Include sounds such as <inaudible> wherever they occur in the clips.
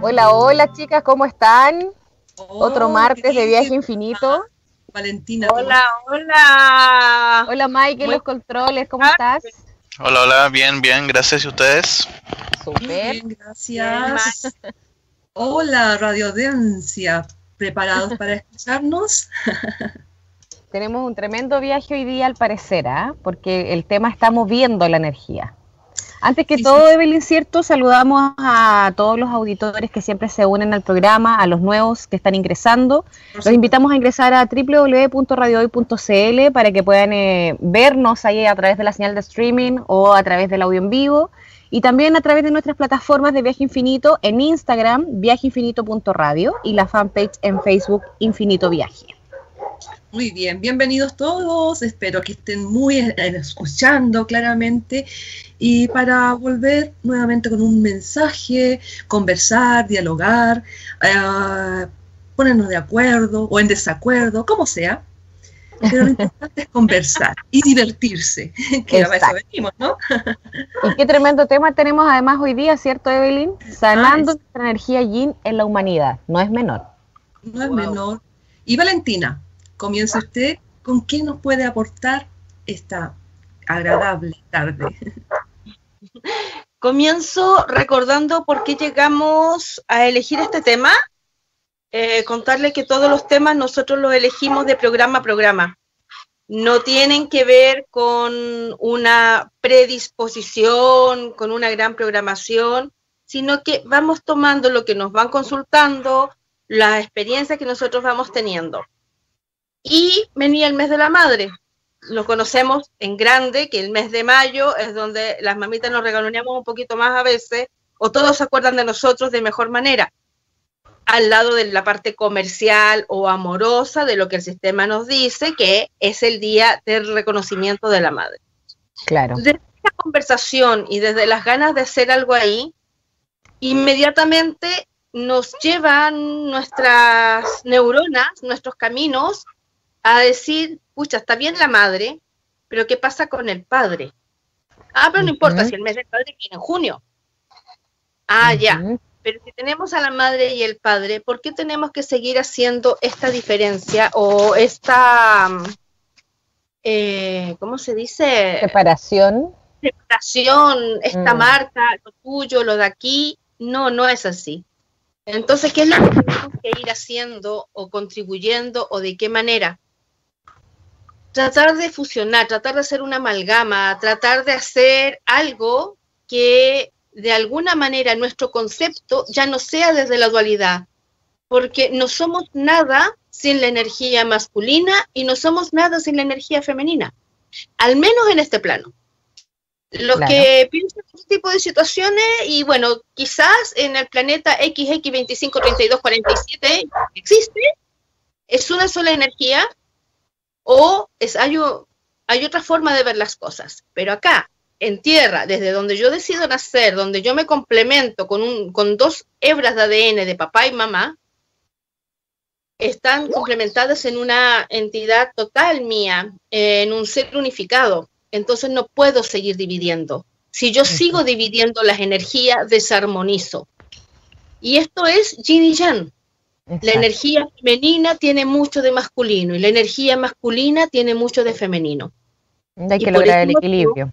Hola, hola chicas, ¿cómo están? Otro martes de viaje infinito. Valentina. Hola, hola. Hola Mike, en los controles, ¿cómo estás? Hola, hola, bien, bien, gracias. ¿Y ustedes? Súper. Bien, gracias. Hola, Radio Audiencia. ¿Preparados para <laughs> escucharnos? Tenemos un tremendo viaje hoy día al parecer, ¿ah? porque el tema está moviendo la energía. Antes que Sí, todo, Evelyn, ¿cierto? Saludamos a todos los auditores que siempre se unen al programa, a los nuevos que están ingresando. Los invitamos a ingresar a www.radiohoy.cl para que puedan eh, vernos ahí a través de la señal de streaming o a través del audio en vivo. Y también a través de nuestras plataformas de Viaje Infinito en Instagram, viajeinfinito.radio y la fanpage en Facebook Infinito Viaje. Muy bien, bienvenidos todos. Espero que estén muy eh, escuchando claramente. Y para volver nuevamente con un mensaje, conversar, dialogar, eh, ponernos de acuerdo o en desacuerdo, como sea. Pero lo importante es conversar y divertirse, que a eso venimos, ¿no? Y qué tremendo tema tenemos además hoy día, ¿cierto, Evelyn? Sanando Ah, es- nuestra energía yin en la humanidad. No es menor. No es Wow. menor. Y Valentina, comienza usted. ¿Con qué nos puede aportar esta agradable tarde? Comienzo recordando por qué llegamos a elegir este tema. Eh, contarle que todos los temas nosotros los elegimos de programa a programa. No tienen que ver con una predisposición, con una gran programación, sino que vamos tomando lo que nos van consultando, las experiencias que nosotros vamos teniendo. Y venía el mes de la madre. Lo conocemos en grande, que el mes de mayo es donde las mamitas nos regaloneamos un poquito más a veces, o todos se acuerdan de nosotros de mejor manera, al lado de la parte comercial o amorosa de lo que el sistema nos dice, que es el día del reconocimiento de la madre. Claro. Desde esta conversación y desde las ganas de hacer algo ahí, inmediatamente nos llevan nuestras neuronas, nuestros caminos, a decir, pucha, está bien la madre, pero ¿qué pasa con el padre? Ah, pero no importa si el mes del padre viene en junio. Ah, ya. Pero si tenemos a la madre y el padre, ¿por qué tenemos que seguir haciendo esta diferencia o esta, eh, ¿cómo se dice? Separación. separación, esta Mm. marca, lo tuyo, lo de aquí. No, no es así. Entonces, ¿qué es lo que tenemos que ir haciendo o contribuyendo o de qué manera? Tratar de fusionar, tratar de hacer una amalgama, tratar de hacer algo que de alguna manera nuestro concepto ya no sea desde la dualidad, porque no somos nada sin la energía masculina y no somos nada sin la energía femenina, al menos en este plano. Los Claro. que piensan en este tipo de situaciones, y bueno, quizás en el planeta XX253247 existe, es una sola energía, o es, hay, hay otra forma de ver las cosas. Pero acá, en tierra, desde donde yo decido nacer, donde yo me complemento con, un, con dos hebras de ADN de papá y mamá, están complementadas en una entidad total mía, en un ser unificado. Entonces no puedo seguir dividiendo. Si yo sigo dividiendo las energías, desarmonizo. Y esto es yin y yang. La energía femenina tiene mucho de masculino y la energía masculina tiene mucho de femenino. Hay que lograr el motivo- equilibrio.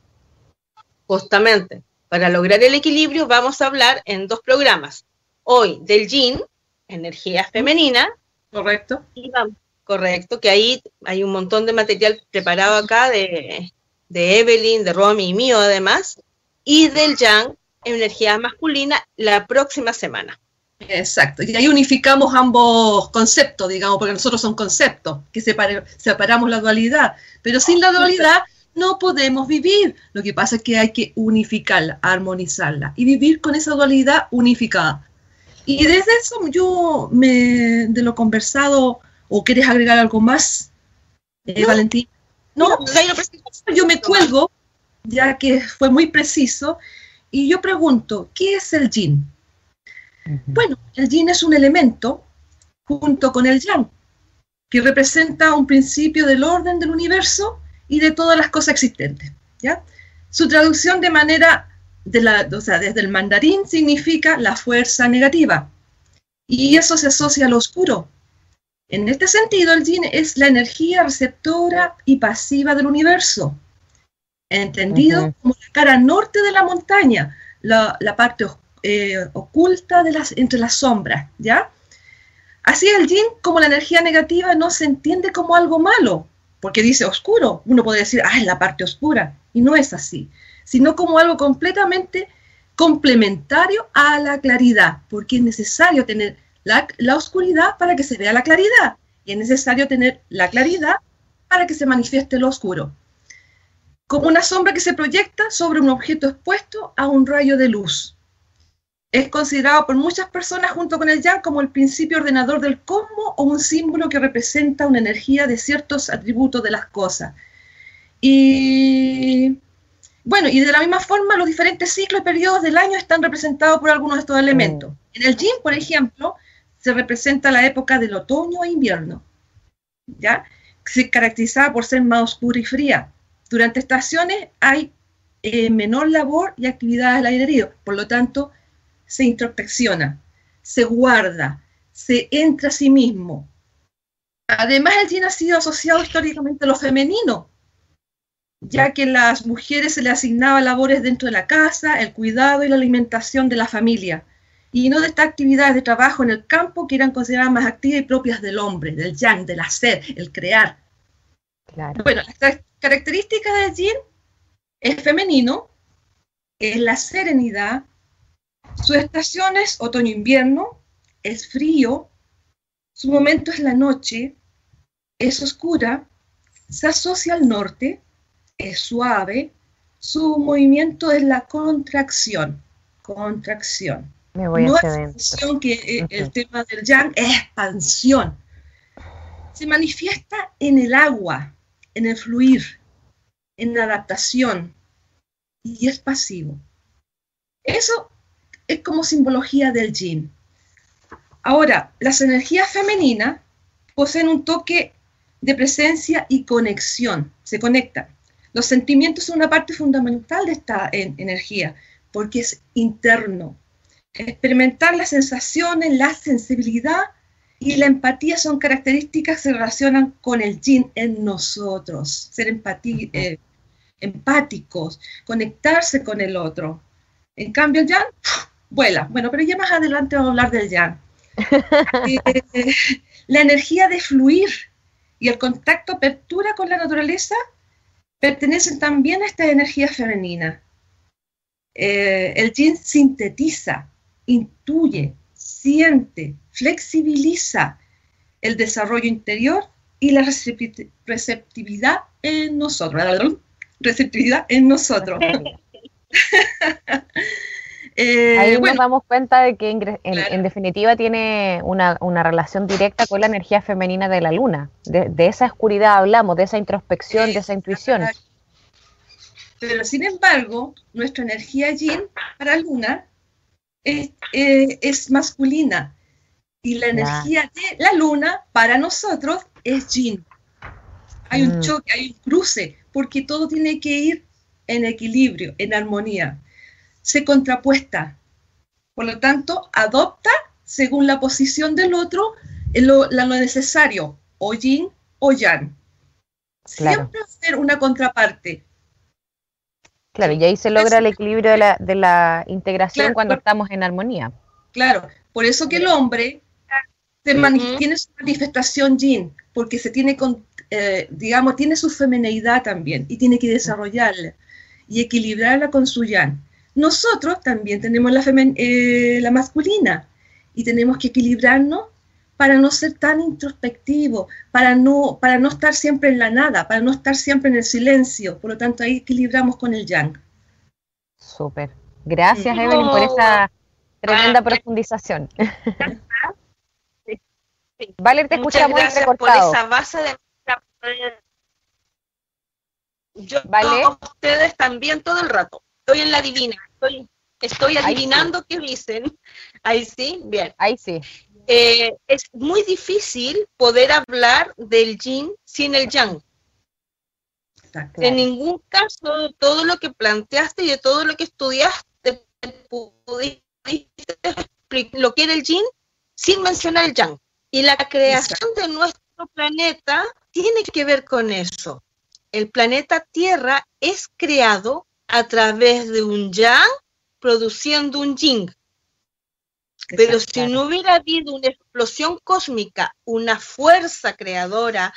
Justamente, para lograr el equilibrio vamos a hablar en dos programas. Hoy del yin, energía femenina, ¿Correcto? y vamos- correcto, que ahí hay un montón de material preparado acá de, de Evelyn, de Romy y mío además, y del yang, energía masculina, la próxima semana. Exacto. Y ahí unificamos ambos conceptos, digamos, porque nosotros son conceptos, que separe- separamos la dualidad. Pero sin la dualidad no podemos vivir. Lo que pasa es que hay que unificarla, armonizarla y vivir con esa dualidad unificada. Y desde eso yo me, de lo conversado, ¿o quieres agregar algo más, eh, No. Valentín? No, yo me cuelgo, ya que fue muy preciso, y yo pregunto, ¿qué es el yin? Bueno, el yin es un elemento junto con el yang, que representa un principio del orden del universo y de todas las cosas existentes. ¿ya? Su traducción de manera, de la, o sea, desde el mandarín significa la fuerza negativa, y eso se asocia a lo oscuro. En este sentido, el yin es la energía receptora y pasiva del universo, entendido como la cara norte de la montaña, la, parte eh, oculta entre las sombras, ¿ya? Así el yin, como la energía negativa, no se entiende como algo malo, porque dice oscuro. Uno podría decir, ah, es la parte oscura, y no es así, sino como algo completamente complementario a la claridad, porque es necesario tener la, oscuridad para que se vea la claridad, y es necesario tener la claridad para que se manifieste lo oscuro. Como una sombra que se proyecta sobre un objeto expuesto a un rayo de luz es considerado por muchas personas junto con el yang como el principio ordenador del cosmos o un símbolo que representa una energía de ciertos atributos de las cosas. Y bueno, y de la misma forma los diferentes ciclos y periodos del año están representados por algunos de estos elementos. Mm. En el yin, por ejemplo, se representa la época del otoño e invierno, ¿ya? Se caracteriza por ser más oscura y fría. Durante estaciones hay eh, menor labor y actividades al aire libre, por lo tanto, se introspecciona, se guarda, se entra a sí mismo. Además, el yin ha sido asociado históricamente a lo femenino, ya que a las mujeres se le asignaba labores dentro de la casa, el cuidado y la alimentación de la familia, y no de estas actividades de trabajo en el campo que eran consideradas más activas y propias del hombre, del yang, del hacer, el crear. Bueno, las características del yin es femenino, es la serenidad, su estación es otoño-invierno, es frío, su momento es la noche, es oscura, se asocia al norte, es suave, su movimiento es la contracción, contracción. Me voy no expansión, que eh, el tema del yang es expansión. Se manifiesta en el agua, en el fluir, en la adaptación y es pasivo. Eso es como simbología del yin. Ahora, las energías femeninas poseen un toque de presencia y conexión, se conectan. Los sentimientos son una parte fundamental de esta energía, porque es interno. Experimentar las sensaciones, la sensibilidad y la empatía son características que se relacionan con el yin en nosotros. Ser eh, empáticos, conectarse con el otro. En cambio, el yang vuela. Bueno, pero ya más adelante vamos a hablar del yang. <laughs> Eh, la energía de fluir y el contacto apertura con la naturaleza pertenecen también a esta energía femenina. Eh, el yin sintetiza, intuye, siente, flexibiliza el desarrollo interior y la receptividad en nosotros. Receptividad en nosotros. <laughs> Eh, Ahí nos damos cuenta de que en, definitiva tiene una, relación directa con la energía femenina de la luna. De, esa oscuridad hablamos, de esa introspección, de esa intuición. Pero sin embargo, nuestra energía yin para luna es, eh, masculina y la energía de la luna para nosotros es yin. Hay un mm. choque, hay un cruce, porque todo tiene que ir en equilibrio, en armonía se contrapuesta. Por lo tanto, adopta según la posición del otro lo, lo necesario, o yin o yang. Siempre hacer una contraparte. Claro, y ahí se logra el equilibrio de la, de la integración cuando estamos en armonía. Claro, por eso que el hombre tiene su manifestación yin, porque se tiene, con, eh, digamos, tiene su femineidad también y tiene que desarrollarla y equilibrarla con su yang. Nosotros también tenemos la, eh, la masculina y tenemos que equilibrarnos para no ser tan introspectivo, para no, para no estar siempre en la nada, para no estar siempre en el silencio. Por lo tanto, ahí equilibramos con el yang. Súper. Gracias, Evelyn, por esa tremenda profundización. <laughs> Vale, te escuchamos gracias por esa base de yo vale. ustedes también todo el rato estoy en la divina, estoy, estoy adivinando qué dicen. Ahí sí, bien. Ahí sí. Eh, es muy difícil poder hablar del yin sin el yang. En ningún caso, todo lo que planteaste y de todo lo que estudiaste, lo que era el yin sin mencionar el yang. Y la creación de nuestro planeta tiene que ver con eso. El planeta Tierra es creado a través de un yang produciendo un yin. Pero si no hubiera habido una explosión cósmica, una fuerza creadora,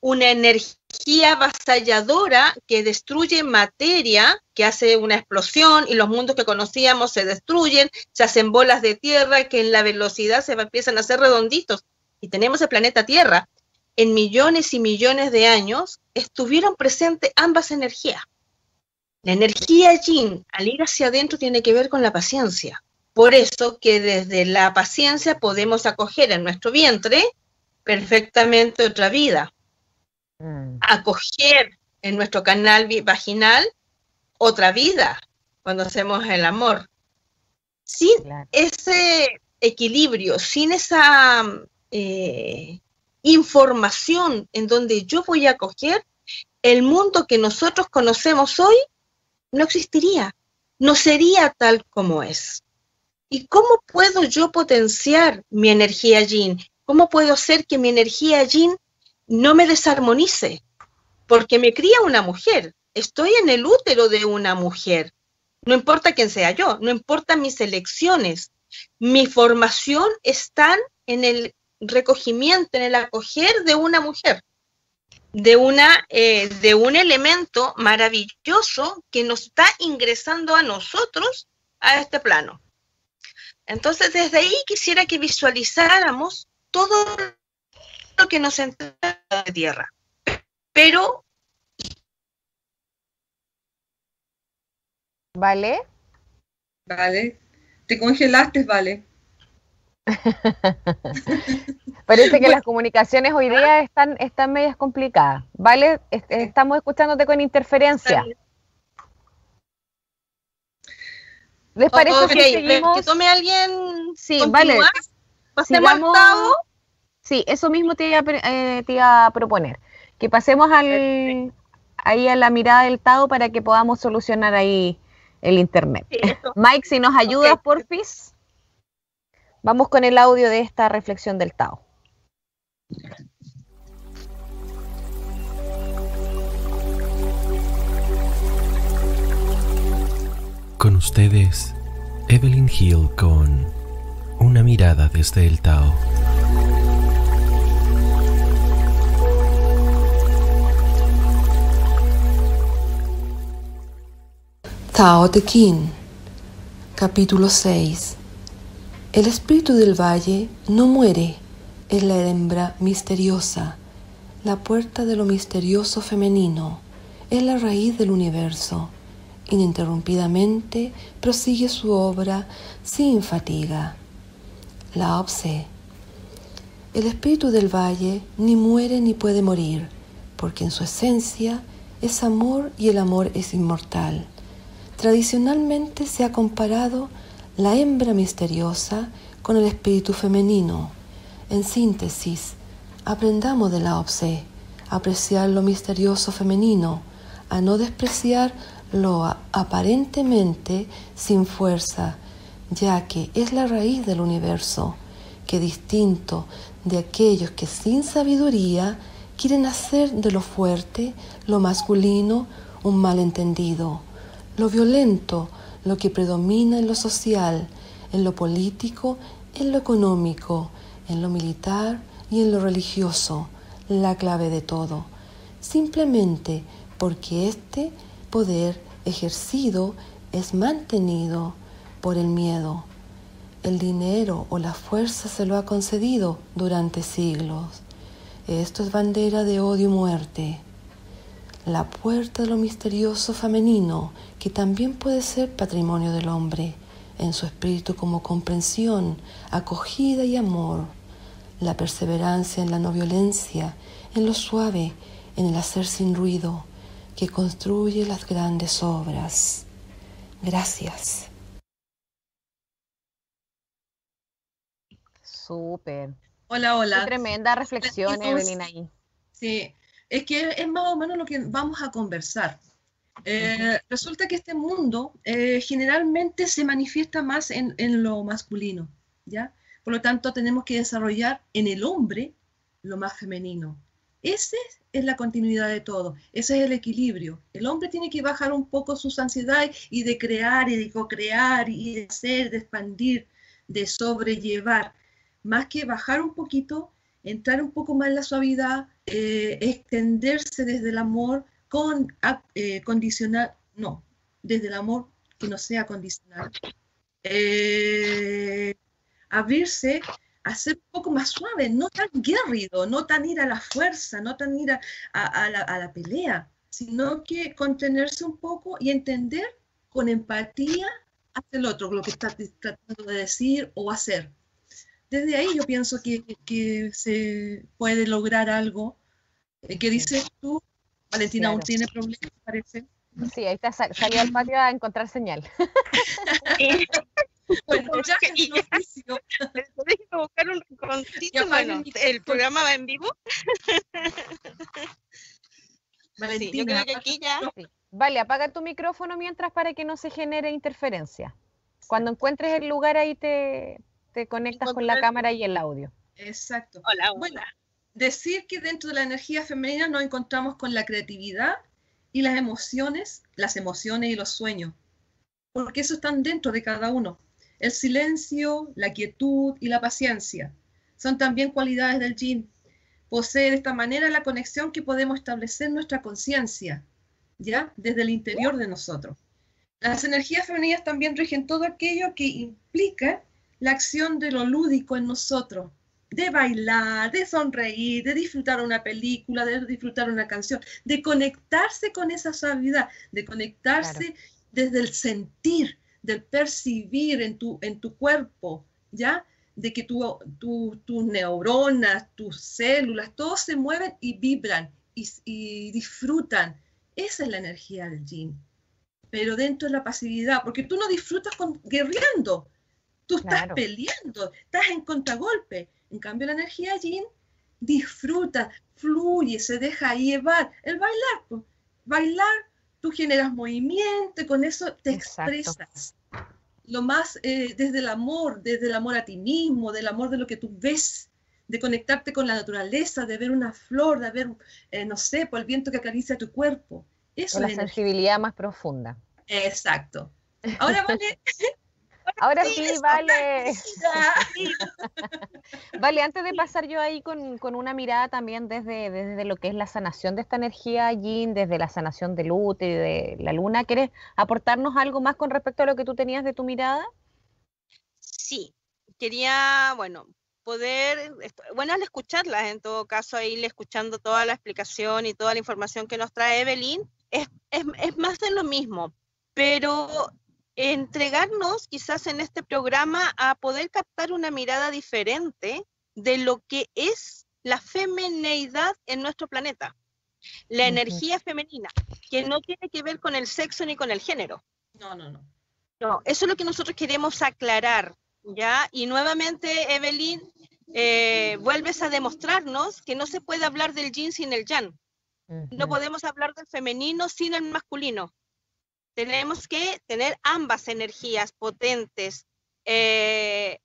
una energía avasalladora que destruye materia, que hace una explosión y los mundos que conocíamos se destruyen, se hacen bolas de tierra que en la velocidad se empiezan a hacer redonditos. Y tenemos el planeta Tierra. En millones y millones de años estuvieron presentes ambas energías. La energía yin al ir hacia adentro tiene que ver con la paciencia. Por eso que desde la paciencia podemos acoger en nuestro vientre perfectamente otra vida. Mm. Acoger en nuestro canal vaginal otra vida cuando hacemos el amor. Sin ese equilibrio, sin esa eh, información en donde yo voy a acoger, el mundo que nosotros conocemos hoy no existiría, no sería tal como es. ¿Y cómo puedo yo potenciar mi energía yin? ¿Cómo puedo hacer que mi energía yin no me desarmonice? Porque me cría una mujer, estoy en el útero de una mujer. No importa quién sea yo, no importa mis elecciones. Mi formación está en el recogimiento, en el acoger de una mujer de, una, eh, de un elemento maravilloso que nos está ingresando a nosotros a este plano. Entonces, desde ahí quisiera que visualizáramos todo lo que nos entra de tierra. Pero... ¿Vale? Vale. Te congelaste, vale. <laughs> Parece que las comunicaciones hoy día están, están medias complicadas. ¿Vale? Estamos escuchándote con interferencia. ¿Les parece que seguimos? Que tome alguien. Sí, vale. Sigamos... Sí, eso mismo te iba, eh, te iba, a proponer. Que pasemos al, ahí a la mirada del Tado para que podamos solucionar ahí el internet. <laughs> Mike, si nos ayudas, porfis. Vamos con el audio de esta reflexión del Tao. Con ustedes, Evelyn Hill con Una mirada desde el Tao. Tao Te Ching, capítulo 6 el espíritu del valle no muere, es la hembra misteriosa, la puerta de lo misterioso femenino, es la raíz del universo. Ininterrumpidamente prosigue su obra sin fatiga. La obse. El espíritu del valle ni muere ni puede morir, porque en su esencia es amor y el amor es inmortal. Tradicionalmente se ha comparado la hembra misteriosa con el espíritu femenino. En síntesis, aprendamos de la OPSE, apreciar lo misterioso femenino, a no despreciar lo aparentemente sin fuerza, ya que es la raíz del universo, que distinto de aquellos que sin sabiduría quieren hacer de lo fuerte, lo masculino, un malentendido, lo violento, lo que predomina en lo social, en lo político, en lo económico, en lo militar y en lo religioso, la clave de todo, simplemente porque este poder ejercido es mantenido por el miedo. El dinero o la fuerza se lo ha concedido durante siglos. Esto es bandera de odio y muerte la puerta de lo misterioso femenino, que también puede ser patrimonio del hombre, en su espíritu como comprensión, acogida y amor, la perseverancia en la no violencia, en lo suave, en el hacer sin ruido, que construye las grandes obras. Gracias. Súper. Hola, hola. tremenda reflexión, Evelyn, ahí. Sí, es que es más o menos lo que vamos a conversar. Eh, resulta que este mundo eh, generalmente se manifiesta más en, lo masculino, ¿ya? Por lo tanto, tenemos que desarrollar en el hombre lo más femenino. Esa es la continuidad de todo, ese es el equilibrio. El hombre tiene que bajar un poco sus ansiedades y de crear y de co-crear y de hacer, de expandir, de sobrellevar, más que bajar un poquito, entrar un poco más en la suavidad, eh, extenderse desde el amor con eh, condicionar, no, desde el amor que no sea condicional. Eh, abrirse a ser un poco más suave, no tan guerrido, no tan ir a la fuerza, no tan ir a, la, pelea, sino que contenerse un poco y entender con empatía hacia el otro, lo que está tratando de decir o hacer. Desde ahí yo pienso que, se puede lograr algo. Eh, ¿Qué dices tú? Valentina aún tiene problemas, parece. Sí, ahí está, salió al patio a encontrar señal. <laughs> bueno, <laughs> ya que no buscar un rinconcito. Bueno, el programa va en vivo. <laughs> Valentina, sí, yo creo que aquí ya. Vale, apaga tu micrófono mientras para que no se genere interferencia. Cuando encuentres el lugar ahí te, te conectas con la cámara y el audio. Exacto. Hola, hola. Bueno, decir que dentro de la energía femenina nos encontramos con la creatividad y las emociones, las emociones y los sueños, porque eso están dentro de cada uno. El silencio, la quietud y la paciencia son también cualidades del yin. Posee de esta manera la conexión que podemos establecer nuestra conciencia, ya desde el interior de nosotros. Las energías femeninas también rigen todo aquello que implica la acción de lo lúdico en nosotros, de bailar, de sonreír, de disfrutar una película, de disfrutar una canción, de conectarse con esa suavidad, de conectarse desde el sentir, del percibir en tu, en tu cuerpo, ¿ya? De que tu, tus neuronas, tus células, todos se mueven y vibran y, disfrutan. Esa es la energía del yin. Pero dentro de la pasividad, porque tú no disfrutas con, guerreando, tú estás peleando, estás en contragolpe. En cambio, la energía yin disfruta, fluye, se deja llevar. El bailar, pues, bailar tú generas movimiento y con eso te expresas. Lo más eh, desde el amor, desde el amor a ti mismo, del amor de lo que tú ves, de conectarte con la naturaleza, de ver una flor, de ver, eh, no sé, por el viento que acaricia tu cuerpo. Eso con la sensibilidad más profunda. Exacto. Ahora <laughs> vale, Ahora sí, vale. <laughs> vale, antes de pasar yo ahí con, una mirada también desde, desde, lo que es la sanación de esta energía yin, desde la sanación del útero y de la luna, ¿quieres aportarnos algo más con respecto a lo que tú tenías de tu mirada? Sí, quería, bueno, poder, bueno, al escucharla, en todo caso, ahí escuchando toda la explicación y toda la información que nos trae Evelyn, es, es, es más de lo mismo, pero entregarnos quizás en este programa a poder captar una mirada diferente de lo que es la femineidad en nuestro planeta, la energía femenina, que no tiene que ver con el sexo ni con el género. No, no, no. No, eso es lo que nosotros queremos aclarar, ¿ya? Y nuevamente, Evelyn, eh, vuelves a demostrarnos que no se puede hablar del yin sin el yang. No podemos hablar del femenino sin el masculino tenemos que tener ambas energías potentes eh,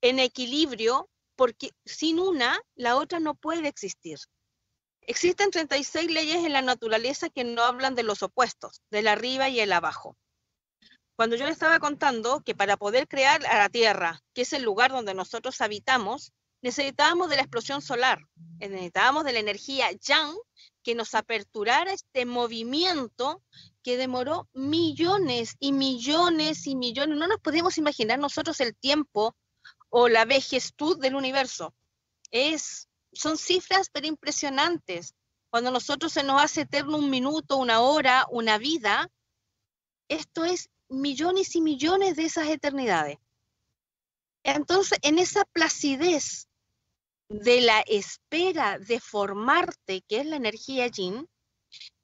en equilibrio, porque sin una, la otra no puede existir. Existen 36 leyes en la naturaleza que no hablan de los opuestos, del arriba y el abajo. Cuando yo le estaba contando que para poder crear a la Tierra, que es el lugar donde nosotros habitamos, necesitábamos de la explosión solar, necesitábamos de la energía yang que nos aperturara este movimiento que demoró millones y millones y millones. No nos podemos imaginar nosotros el tiempo o la vejestud del universo. Es, son cifras pero impresionantes. Cuando nosotros se nos hace eterno un minuto, una hora, una vida, esto es millones y millones de esas eternidades. Entonces, en esa placidez de la espera de formarte, que es la energía yin,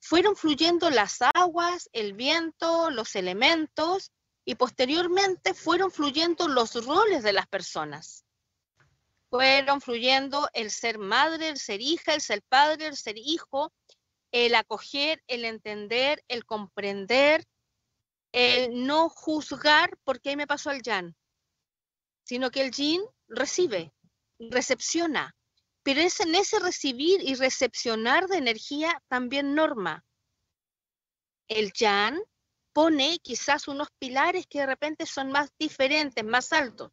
fueron fluyendo las aguas, el viento, los elementos y posteriormente fueron fluyendo los roles de las personas. Fueron fluyendo el ser madre, el ser hija, el ser padre, el ser hijo, el acoger, el entender, el comprender, el no juzgar porque ahí me pasó el yan, sino que el yin recibe, recepciona, pero es en ese recibir y recepcionar de energía también norma. El Yan pone quizás unos pilares que de repente son más diferentes, más altos,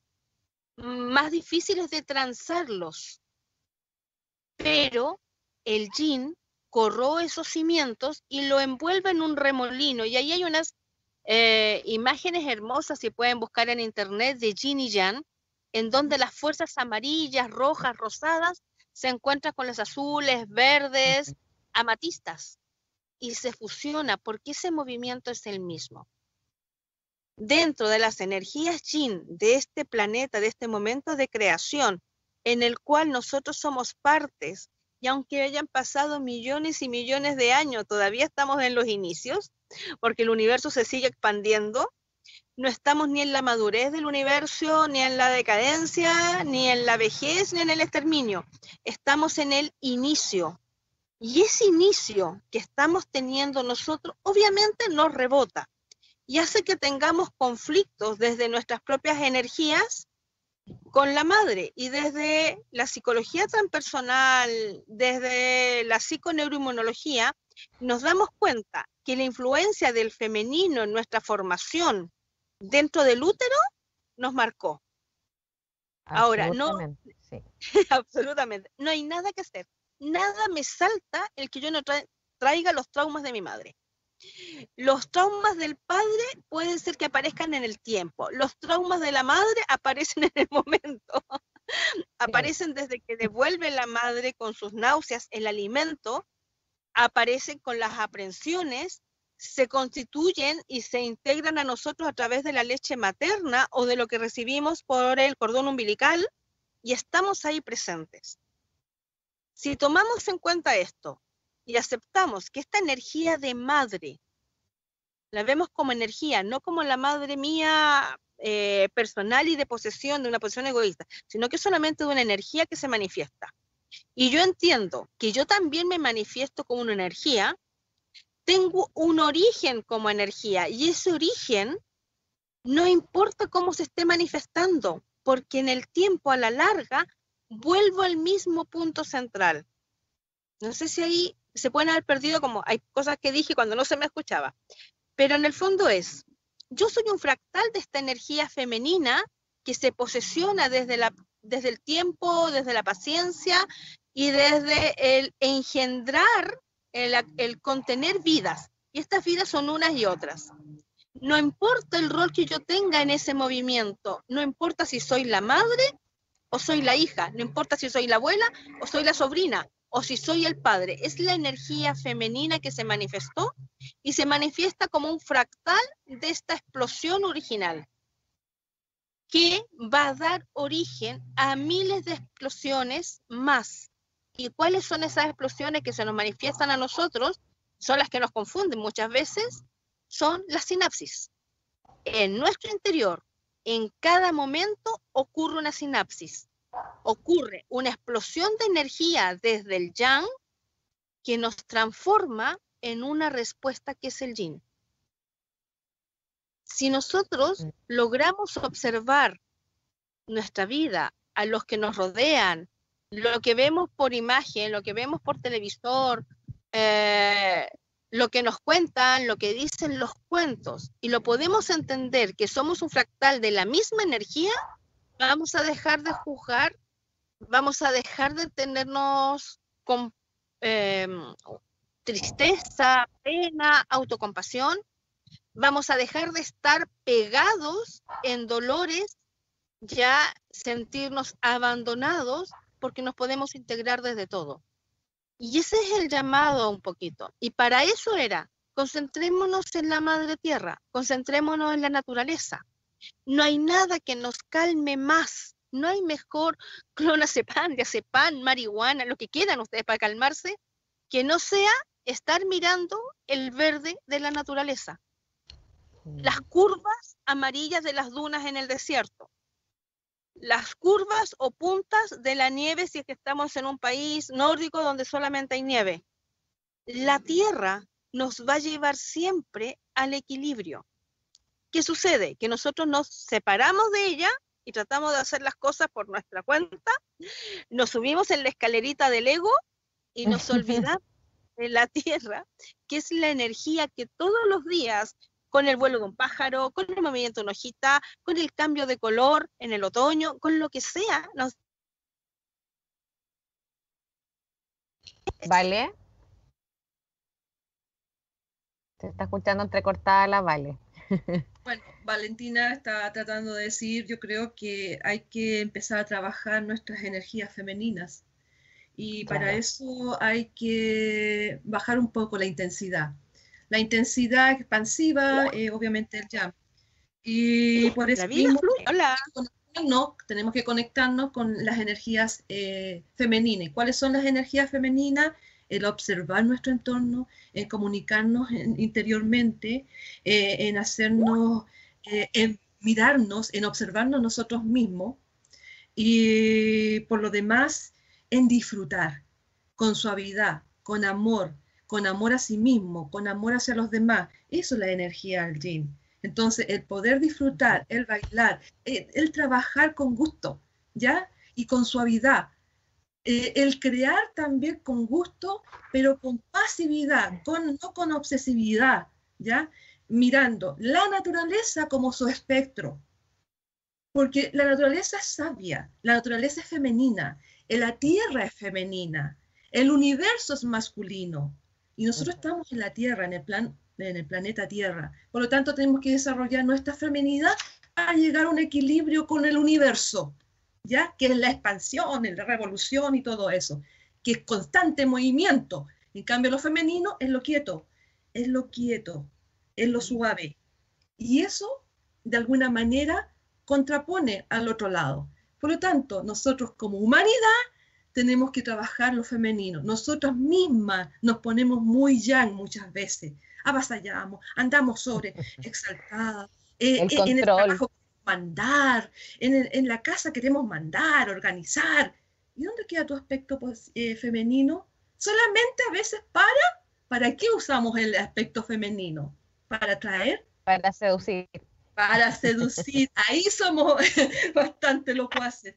más difíciles de transarlos. Pero el Yin corró esos cimientos y lo envuelve en un remolino. Y ahí hay unas eh, imágenes hermosas, si pueden buscar en internet, de Yin y Yang, en donde las fuerzas amarillas, rojas, rosadas se encuentran con las azules, verdes, amatistas y se fusiona porque ese movimiento es el mismo. Dentro de las energías yin de este planeta, de este momento de creación, en el cual nosotros somos partes, y aunque hayan pasado millones y millones de años, todavía estamos en los inicios, porque el universo se sigue expandiendo, no estamos ni en la madurez del universo, ni en la decadencia, ni en la vejez, ni en el exterminio. Estamos en el inicio. Y ese inicio que estamos teniendo nosotros obviamente nos rebota y hace que tengamos conflictos desde nuestras propias energías con la madre y desde la psicología transpersonal, desde la psiconeuroinmunología, nos damos cuenta que la influencia del femenino en nuestra formación dentro del útero nos marcó. Ahora, no, sí. <laughs> absolutamente, no hay nada que hacer nada me salta el que yo no traiga los traumas de mi madre. Los traumas del padre pueden ser que aparezcan en el tiempo. Los traumas de la madre <laughs> aparecen en el momento. <laughs> aparecen desde que devuelve la madre con sus náuseas el alimento, aparecen con las aprensiones, se constituyen y se integran a nosotros a través de la leche materna o de lo que recibimos por el cordón umbilical y estamos ahí presentes. Si tomamos en cuenta esto y aceptamos que esta energía de madre la vemos como energía, no como la madre mía eh, personal y de posesión, de una posición egoísta, sino que solamente de una energía que se manifiesta. Y yo entiendo que yo también me manifiesto como una energía, tengo un origen como energía y ese origen no importa cómo se esté manifestando, porque en el tiempo a la larga vuelvo al mismo punto central. No sé si ahí se pueden haber perdido como hay cosas que dije cuando no se me escuchaba, pero en el fondo es, yo soy un fractal de esta energía femenina que se posesiona desde, la, desde el tiempo, desde la paciencia y desde el engendrar, el, contener vidas. Y estas vidas son unas y otras. No importa el rol que yo tenga en ese movimiento, no importa si soy la madre o soy la hija, no importa si soy la abuela o soy la sobrina o si soy el padre, es la energía femenina que se manifestó y se manifiesta como un fractal de esta explosión original que va a dar origen a miles de explosiones más. ¿Y cuáles son esas explosiones que se nos manifiestan a nosotros? Son las que nos confunden muchas veces, son las sinapsis. En nuestro interior, en cada momento ocurre una sinapsis, ocurre una explosión de energía desde el yang que nos transforma en una respuesta que es el yin. Si nosotros logramos observar nuestra vida, a los que nos rodean, lo que vemos por imagen, lo que vemos por televisor, eh, lo que nos cuentan, lo que dicen los cuentos, y lo podemos entender que somos un fractal de la misma energía, vamos a dejar de juzgar, vamos a dejar de tenernos con em, tristeza, pena, autocompasión, vamos a dejar de estar pegados en dolores, ya sentirnos abandonados, porque nos podemos integrar desde todo. Y ese es el llamado un poquito. Y para eso era, concentrémonos en la madre tierra, concentrémonos en la naturaleza. No hay nada que nos calme más. No hay mejor <laughs> clonazepam, diazepam, marihuana, lo que quieran ustedes para calmarse, que no sea estar mirando el verde de la naturaleza. Las curvas amarillas de las dunas en el desierto, las curvas o puntas de la nieve si es que estamos en un país nórdico donde solamente hay nieve. La Tierra nos va a llevar siempre al equilibrio. ¿Qué sucede? Que nosotros nos separamos de ella y tratamos de hacer las cosas por nuestra cuenta, nos subimos en la escalerita del ego y nos <laughs> olvidamos de la tierra, que es la energía que todos los días, con el vuelo de un pájaro, con el movimiento de una hojita, con el cambio de color en el otoño, con lo que sea, nos ¿Vale? Se está escuchando entrecortada la Vale. <laughs> Bueno, Valentina está tratando de decir, yo creo que hay que empezar a trabajar nuestras energías femeninas y para Claro. eso hay que bajar un poco la intensidad. La intensidad expansiva, eh, obviamente el jam. Y por eso mismo. Hola. conectarnos, tenemos que conectarnos con las energías eh, femeninas. ¿Y ¿Cuáles son las energías femeninas? El observar nuestro entorno, en comunicarnos en- interiormente, eh, en hacernos, eh, en mirarnos, en observarnos nosotros mismos y por lo demás, en disfrutar con suavidad, con amor, con amor a sí mismo, con amor hacia los demás. Eso es la energía del yin. Entonces, el poder disfrutar, el bailar, el, el trabajar con gusto, ¿ya? Y con suavidad. Eh, el crear también con gusto, pero con pasividad, con, no con obsesividad, ¿ya? Mirando la naturaleza como su espectro. Porque la naturaleza es sabia, la naturaleza es femenina, eh, la tierra es femenina, el universo es masculino. Y nosotros estamos en la Tierra, en el, plan, en el planeta Tierra. Por lo tanto, tenemos que desarrollar nuestra feminidad para llegar a un equilibrio con el universo, ¿ya? Que es la expansión, la revolución y todo eso, que es constante movimiento. En cambio, lo femenino es lo quieto, es lo quieto, es lo suave. Y eso, de alguna manera, contrapone al otro lado. Por lo tanto, nosotros como humanidad tenemos que trabajar lo femenino. Nosotras mismas nos ponemos muy yang muchas veces. Avasallamos, andamos sobre <laughs> exaltadas. eh, El eh, en el trabajo mandar, en, el- en la casa queremos mandar, organizar. ¿Y dónde queda tu aspecto pues, eh, femenino? Solamente a veces para. ¿Para qué usamos el aspecto femenino? Para atraer, Para seducir. Para seducir. Ahí somos <laughs> bastante locuaces.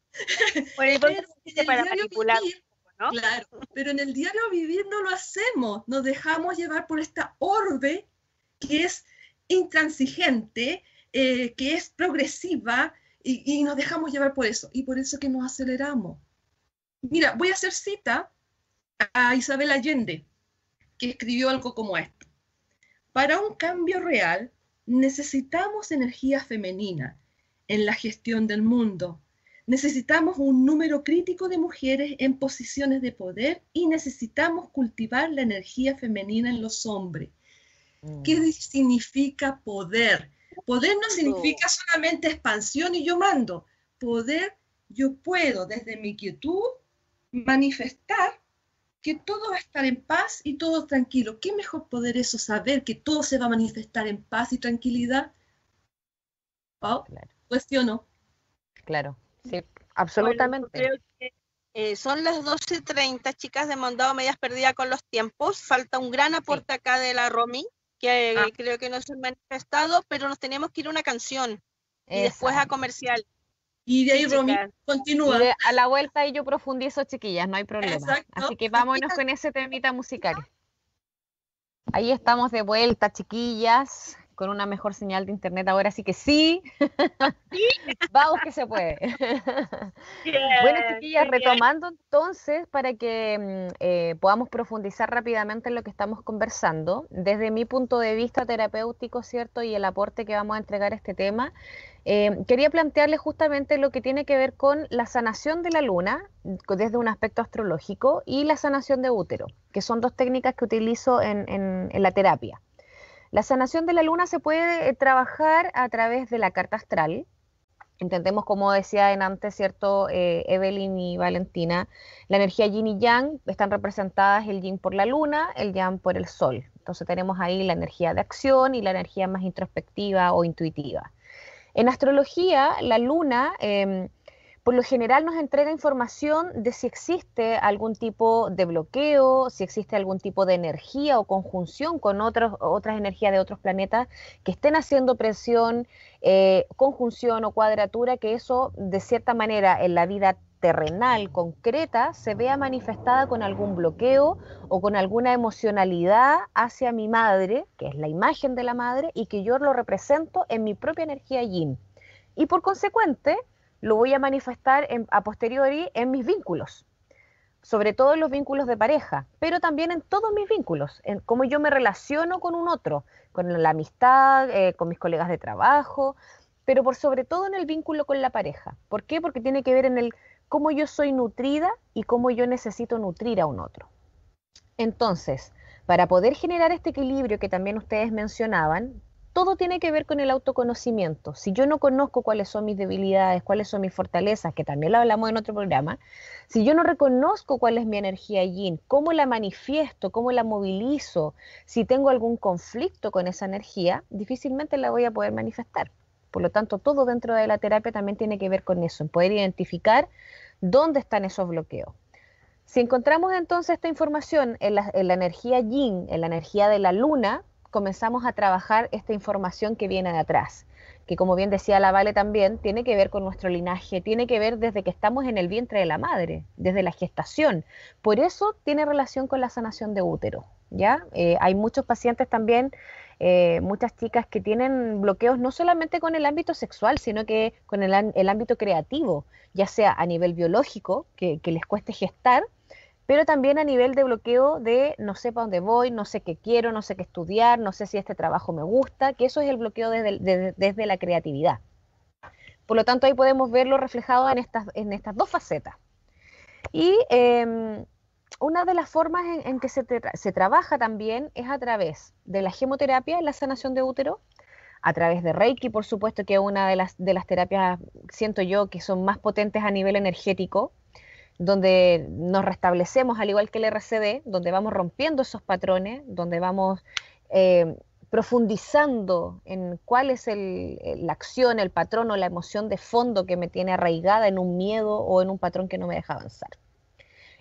Por el Pero en el para diario manipular, vivir, ¿no? Claro, pero en el diario vivir no lo hacemos, nos dejamos llevar por esta orbe que es intransigente, eh, que es progresiva y, y nos dejamos llevar por eso y por eso que nos aceleramos. Mira, voy a hacer cita a Isabel Allende, que escribió algo como esto. Para un cambio real necesitamos energía femenina en la gestión del mundo, Necesitamos un número crítico de mujeres en posiciones de poder y necesitamos cultivar la energía femenina en los hombres. ¿Qué significa poder? Poder no significa solamente expansión y yo mando. Poder, yo puedo desde mi quietud manifestar que todo va a estar en paz y todo tranquilo. ¿Qué mejor poder eso saber que todo se va a manifestar en paz y tranquilidad? Pau, Claro. cuestiono. Claro, sí, absolutamente. Bueno, creo que, eh, son las 12.30, chicas, de mandado medias perdidas con los tiempos. Falta un gran aporte acá de la Romy, que Ah. creo que no se ha manifestado, pero nos tenemos que ir a una canción y después a comercial. Y de ahí, Romy, continúa. De- a la vuelta ahí yo profundizo, chiquillas, no hay problema. Exacto. Así que vámonos con ese temita musical. Ahí estamos de vuelta, chiquillas, con una mejor señal de internet. Ahora sí que sí. <laughs> Vamos que se puede. Bueno, chiquillas, retomando entonces para que mm, eh, podamos profundizar rápidamente en lo que estamos conversando, desde mi punto de vista terapéutico, ¿cierto? Y el aporte que vamos a entregar a este tema, eh, quería plantearles justamente lo que tiene que ver con la sanación de la luna desde un aspecto astrológico y la sanación de útero, que son dos técnicas que utilizo en, en- en la terapia. La sanación de la luna se puede eh, trabajar a través de la carta astral, Entendemos, como decía en antes, ¿cierto? Eh, Evelyn y Valentina, la energía yin y yang están representadas el yin por la luna, el yang por el sol. Entonces tenemos ahí la energía de acción y la energía más introspectiva o intuitiva. En astrología, la luna eh, por lo general nos entrega información de si existe algún tipo de bloqueo, si existe algún tipo de energía o conjunción con otros, otras energías de otros planetas que estén haciendo presión, eh, conjunción o cuadratura, que eso de cierta manera en la vida terrenal, concreta, se vea manifestada con algún bloqueo o con alguna emocionalidad hacia mi madre, que es la imagen de la madre, y que yo lo represento en mi propia energía yin. Y por consecuente, lo voy a manifestar a posteriori en mis vínculos, sobre todo en los vínculos de pareja, pero también en todos mis vínculos, en cómo yo me relaciono con un otro, con la amistad, eh, con mis colegas de trabajo, pero por sobre todo en el vínculo con la pareja. ¿Por qué? Porque tiene que ver en el cómo yo soy nutrida y cómo yo necesito nutrir a un otro. Entonces, para poder generar este equilibrio que también ustedes mencionaban, todo tiene que ver con el autoconocimiento. Si yo no conozco cuáles son mis debilidades, cuáles son mis fortalezas, que también lo hablamos en otro programa, si yo no reconozco cuál es mi energía yin, cómo la manifiesto, cómo la movilizo, si tengo algún conflicto con esa energía, difícilmente la voy a poder manifestar. Por lo tanto, todo dentro de la terapia también tiene que ver con eso, en poder identificar dónde están esos bloqueos. Si encontramos entonces esta información en la, en la energía yin, en la energía de la luna, comenzamos a trabajar esta información que viene de atrás, que como bien decía la Vale también, tiene que ver con nuestro linaje, tiene que ver desde que estamos en el vientre de la madre, desde la gestación. Por eso tiene relación con la sanación de útero. ¿ya? Eh, hay muchos pacientes también, eh, muchas chicas que tienen bloqueos no solamente con el ámbito sexual, sino que con el, ámbito creativo, ya sea a nivel biológico, que, que les cueste gestar, pero también a nivel de bloqueo de no sé para dónde voy, no sé qué quiero, no sé qué estudiar, no sé si este trabajo me gusta, que eso es el bloqueo desde, desde, la creatividad. Por lo tanto, ahí podemos verlo reflejado en estas, en estas dos facetas. Y em, una de las formas en, que se, se, trabaja también es a través de la gemoterapia, la sanación de útero, a través de Reiki, por supuesto, que es una de las, de las terapias, siento yo, que son más potentes a nivel energético, donde nos restablecemos al igual que el RCD, donde vamos rompiendo esos patrones, donde vamos eh, profundizando en cuál es la acción, el patrón o la emoción de fondo que me tiene arraigada en un miedo o en un patrón que no me deja avanzar.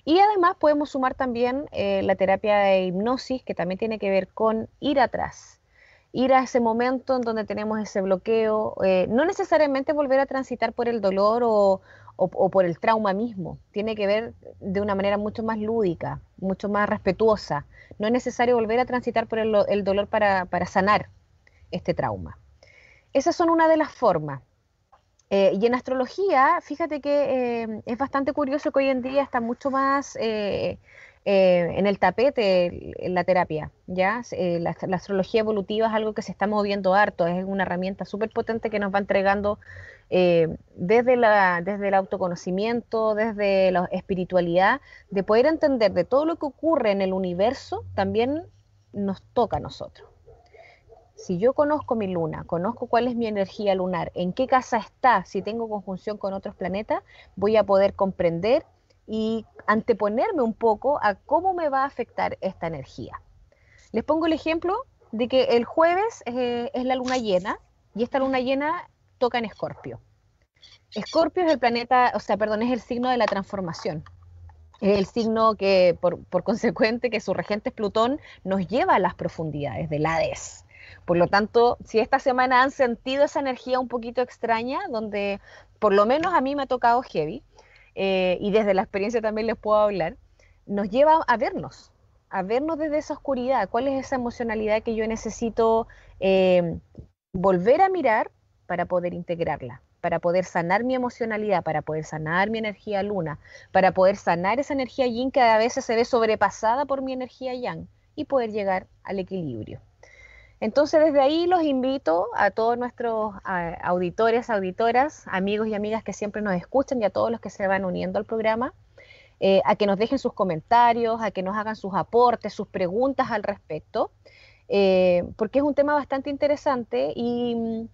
Y además podemos sumar también eh, la terapia de hipnosis, que también tiene que ver con ir atrás, ir a ese momento en donde tenemos ese bloqueo, eh, no necesariamente volver a transitar por el dolor o, o, por el trauma mismo. Tiene que ver de una manera mucho más lúdica, mucho más respetuosa. No es necesario volver a transitar por el, dolor para, sanar este trauma. Esas son una de las formas. Eh, y en astrología, fíjate que eh, es bastante curioso que hoy en día está mucho más eh, en el tapete la terapia, ¿ya? La, la, astrología evolutiva es algo que se está moviendo harto, es una herramienta súper potente que nos va entregando eh, desde, la, desde el autoconocimiento, desde la espiritualidad, de poder entender de todo lo que ocurre en el universo, también nos toca a nosotros. Si yo conozco mi luna, conozco cuál es mi energía lunar, en qué casa está, si tengo conjunción con otros planetas, voy a poder comprender y anteponerme un poco a cómo me va a afectar esta energía. Les pongo el ejemplo de que el jueves eh, es la luna llena y esta luna llena toca en Escorpio. Escorpio es el planeta, o sea, perdón, es el signo de la transformación. Es el signo que, por, consecuente, que su regente es Plutón, nos lleva a las profundidades del Hades. Por lo tanto, si esta semana han sentido esa energía un poquito extraña, donde por lo menos a mí me ha tocado heavy, eh, y desde la experiencia también les puedo hablar, nos lleva a vernos, a vernos desde esa oscuridad, cuál es esa emocionalidad que yo necesito eh, volver a mirar para poder integrarla, para poder sanar mi emocionalidad, para poder sanar mi energía luna, para poder sanar esa energía yin que a veces se ve sobrepasada por mi energía yang y poder llegar al equilibrio. Entonces desde ahí los invito a todos nuestros auditores, auditoras, amigos y amigas que siempre nos escuchan y a todos los que se van uniendo al programa, eh, a que nos dejen sus comentarios, a que nos hagan sus aportes, sus preguntas al respecto, eh, porque es un tema bastante interesante y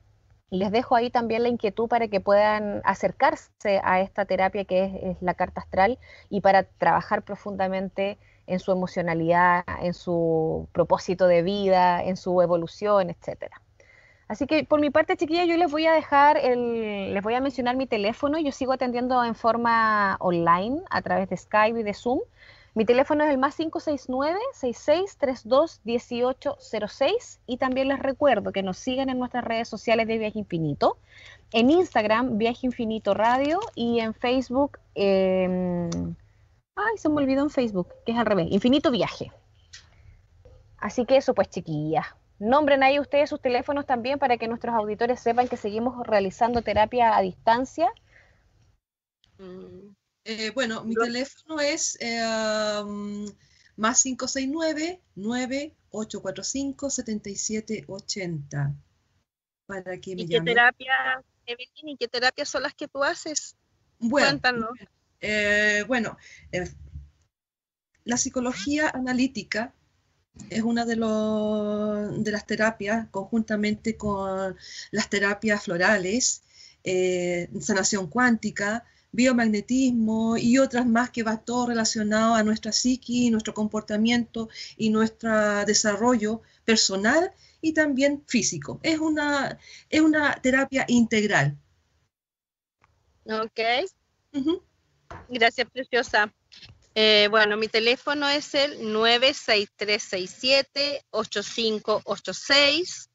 les dejo ahí también la inquietud para que puedan acercarse a esta terapia que es, la carta astral y para trabajar profundamente en su emocionalidad, en su propósito de vida, en su evolución, etcétera. Así que por mi parte, chiquilla, yo les voy a dejar, el, les voy a mencionar mi teléfono. Yo sigo atendiendo en forma online a través de Skype y de Zoom. Mi teléfono es el más 569-6632-1806 y también les recuerdo que nos sigan en nuestras redes sociales de Viaje Infinito, en Instagram Viaje Infinito Radio y en Facebook, eh, ay, se me olvidó en Facebook, que es al revés, Infinito Viaje. Así que eso pues chiquillas, nombren ahí ustedes sus teléfonos también para que nuestros auditores sepan que seguimos realizando terapia a distancia. Mm. Eh, bueno, mi teléfono es eh, um, más 569-9845-7780. Para que me ¿Y qué terapia, Evelyn, y qué terapias son las que tú haces? Bueno, Cuéntanos. Eh, bueno, la psicología analítica es una de, los, de las terapias, conjuntamente con las terapias florales, sanación cuántica, biomagnetismo y otras más que va todo relacionado a nuestra psiqui, nuestro comportamiento y nuestro desarrollo personal y también físico. Es una, es una terapia integral. Ok. Gracias, preciosa. Eh, bueno, mi teléfono es el 96367-8586.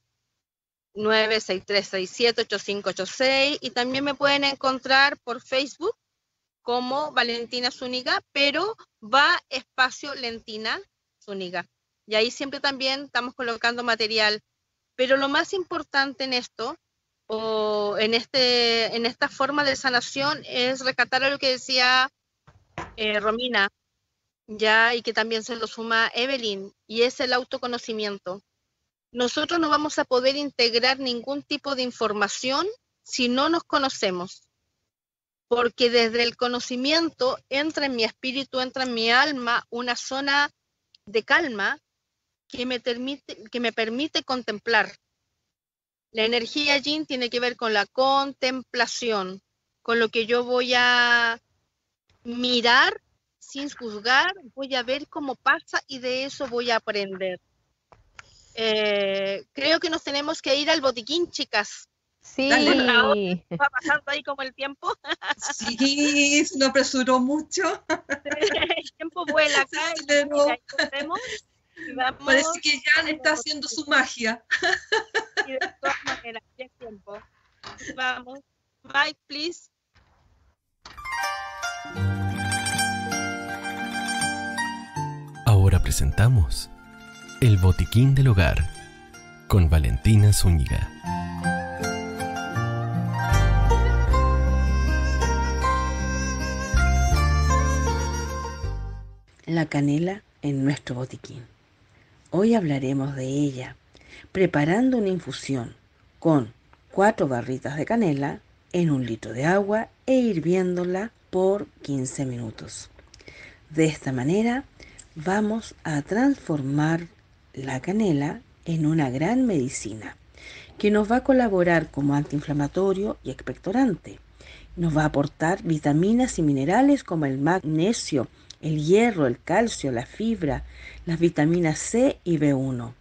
963678586 y también me pueden encontrar por Facebook como Valentina Zúñiga, pero va espacio Lentina Zúñiga. Y ahí siempre también estamos colocando material. Pero lo más importante en esto, o en, este, en esta forma de sanación, es recatar a lo que decía eh, Romina, ya, y que también se lo suma Evelyn, y es el autoconocimiento nosotros no vamos a poder integrar ningún tipo de información si no nos conocemos. Porque desde el conocimiento entra en mi espíritu, entra en mi alma una zona de calma que me permite, que me permite contemplar. La energía yin tiene que ver con la contemplación, con lo que yo voy a mirar sin juzgar, voy a ver cómo pasa y de eso voy a aprender. Eh, creo que nos tenemos que ir al botiquín, chicas. Sí. Va pasando ahí como el tiempo. Sí, se nos apresuró mucho. <laughs> el tiempo vuela acá. Parece que ya está haciendo su magia. Y de todas maneras, ya es tiempo. Vamos. Mike, please. Ahora presentamos el Botiquín del Hogar con Valentina Zúñiga. La canela en nuestro botiquín. Hoy hablaremos de ella, preparando una infusión con cuatro barritas de canela en un litro de agua e hirviéndola por 15 minutos. De esta manera vamos a transformar la canela en una gran medicina que nos va a colaborar como antiinflamatorio y expectorante. Nos va a aportar vitaminas y minerales como el magnesio, el hierro, el calcio, la fibra, las vitaminas C y B1.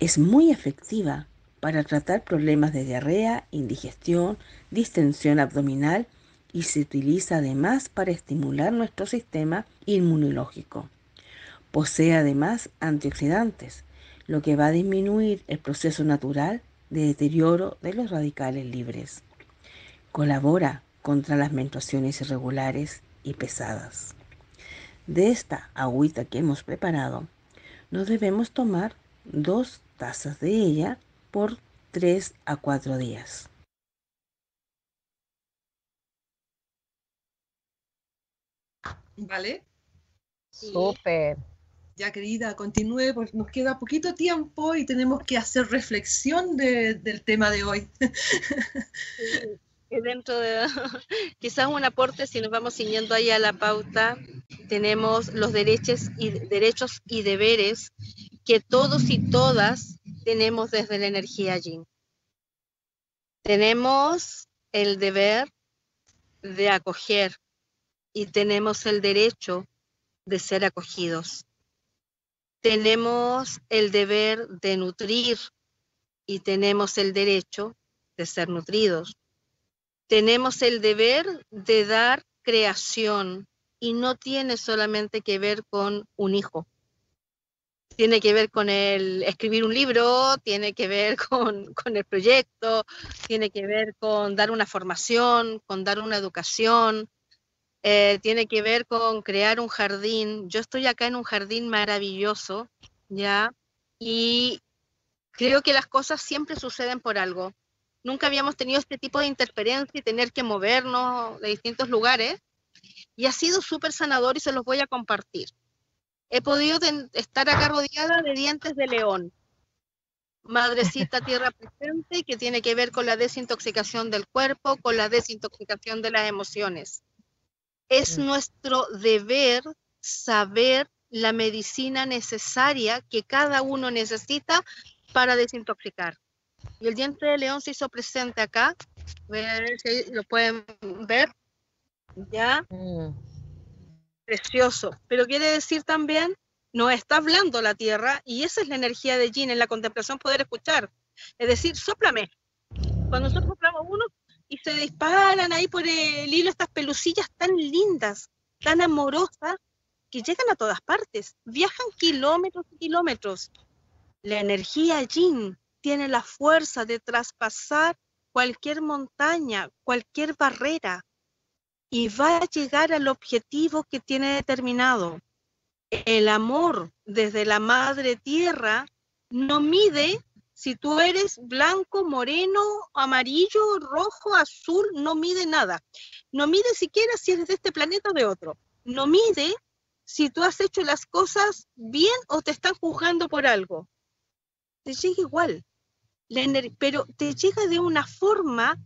Es muy efectiva para tratar problemas de diarrea, indigestión, distensión abdominal y se utiliza además para estimular nuestro sistema inmunológico. Posee además antioxidantes, lo que va a disminuir el proceso natural de deterioro de los radicales libres. Colabora contra las menstruaciones irregulares y pesadas. De esta agüita que hemos preparado, nos debemos tomar dos tazas de ella por 3 a 4 días. ¿Vale? Súper. Ya, querida, continúe, porque nos queda poquito tiempo y tenemos que hacer reflexión del tema de hoy. <laughs> dentro de, <laughs> quizás un aporte, si nos vamos siguiendo ahí a la pauta, tenemos los derechos y, derechos y deberes que todos y todas tenemos desde la energía allí. Tenemos el deber de acoger y tenemos el derecho de ser acogidos tenemos el deber de nutrir y tenemos el derecho de ser nutridos. Tenemos el deber de dar creación y no tiene solamente que ver con un hijo. Tiene que ver con el escribir un libro, tiene que ver <laughs> con, el proyecto, tiene que ver con dar una formación, con dar una educación, eh, tiene que ver con crear un jardín. Yo estoy acá en un jardín maravilloso, ¿ya? Y creo que las cosas siempre suceden por algo. Nunca habíamos tenido este tipo de interferencia y tener que movernos de distintos lugares. Y ha sido súper sanador y se los voy a compartir. He podido estar acá rodeada de dientes de león. Madrecita tierra presente, que tiene que ver con la desintoxicación del cuerpo, con la desintoxicación de las emociones. Es nuestro deber saber la medicina necesaria que cada uno necesita para desintoxicar. Y el diente de león se hizo presente acá. Voy a ver si lo pueden ver. ¿Ya? Mm. Precioso. Pero quiere decir también, no está hablando la tierra y esa es la energía de Jin en la contemplación poder escuchar. Es decir, soplame. Cuando nosotros soplamos uno, y se disparan ahí por el hilo estas pelucillas tan lindas, tan amorosas, que llegan a todas partes, viajan kilómetros y kilómetros. La energía Yin tiene la fuerza de traspasar cualquier montaña, cualquier barrera, y va a llegar al objetivo que tiene determinado. El amor desde la madre tierra no mide si tú eres blanco, moreno, amarillo, rojo, azul, no mide nada. No mide siquiera si eres de este planeta o de otro. No mide si tú has hecho las cosas bien o te están juzgando por algo. Te llega igual. Pero te llega de una forma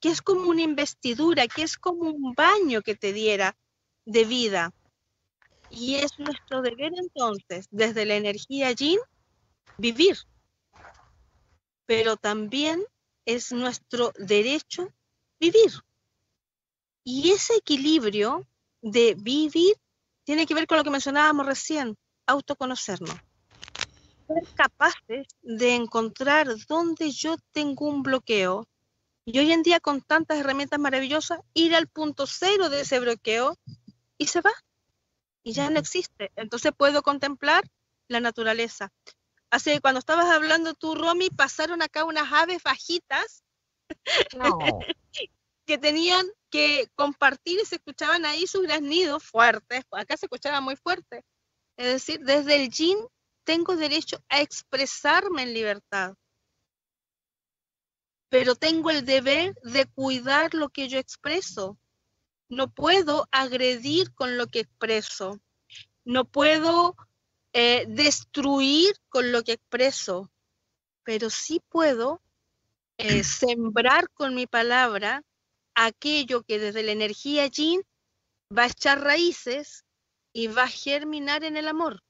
que es como una investidura, que es como un baño que te diera de vida. Y es nuestro deber entonces, desde la energía yin, vivir pero también es nuestro derecho vivir. Y ese equilibrio de vivir tiene que ver con lo que mencionábamos recién, autoconocernos. Ser capaces de encontrar dónde yo tengo un bloqueo y hoy en día con tantas herramientas maravillosas, ir al punto cero de ese bloqueo y se va. Y ya no existe. Entonces puedo contemplar la naturaleza, Así cuando estabas hablando tú, Romy, pasaron acá unas aves bajitas <laughs> que tenían que compartir y se escuchaban ahí sus graznidos fuertes. Acá se escuchaba muy fuerte. Es decir, desde el yin tengo derecho a expresarme en libertad. Pero tengo el deber de cuidar lo que yo expreso. No puedo agredir con lo que expreso. No puedo eh, destruir con lo que expreso, pero sí puedo eh, <clears throat> sembrar con mi palabra aquello que desde la energía yin va a echar raíces y va a germinar en el amor.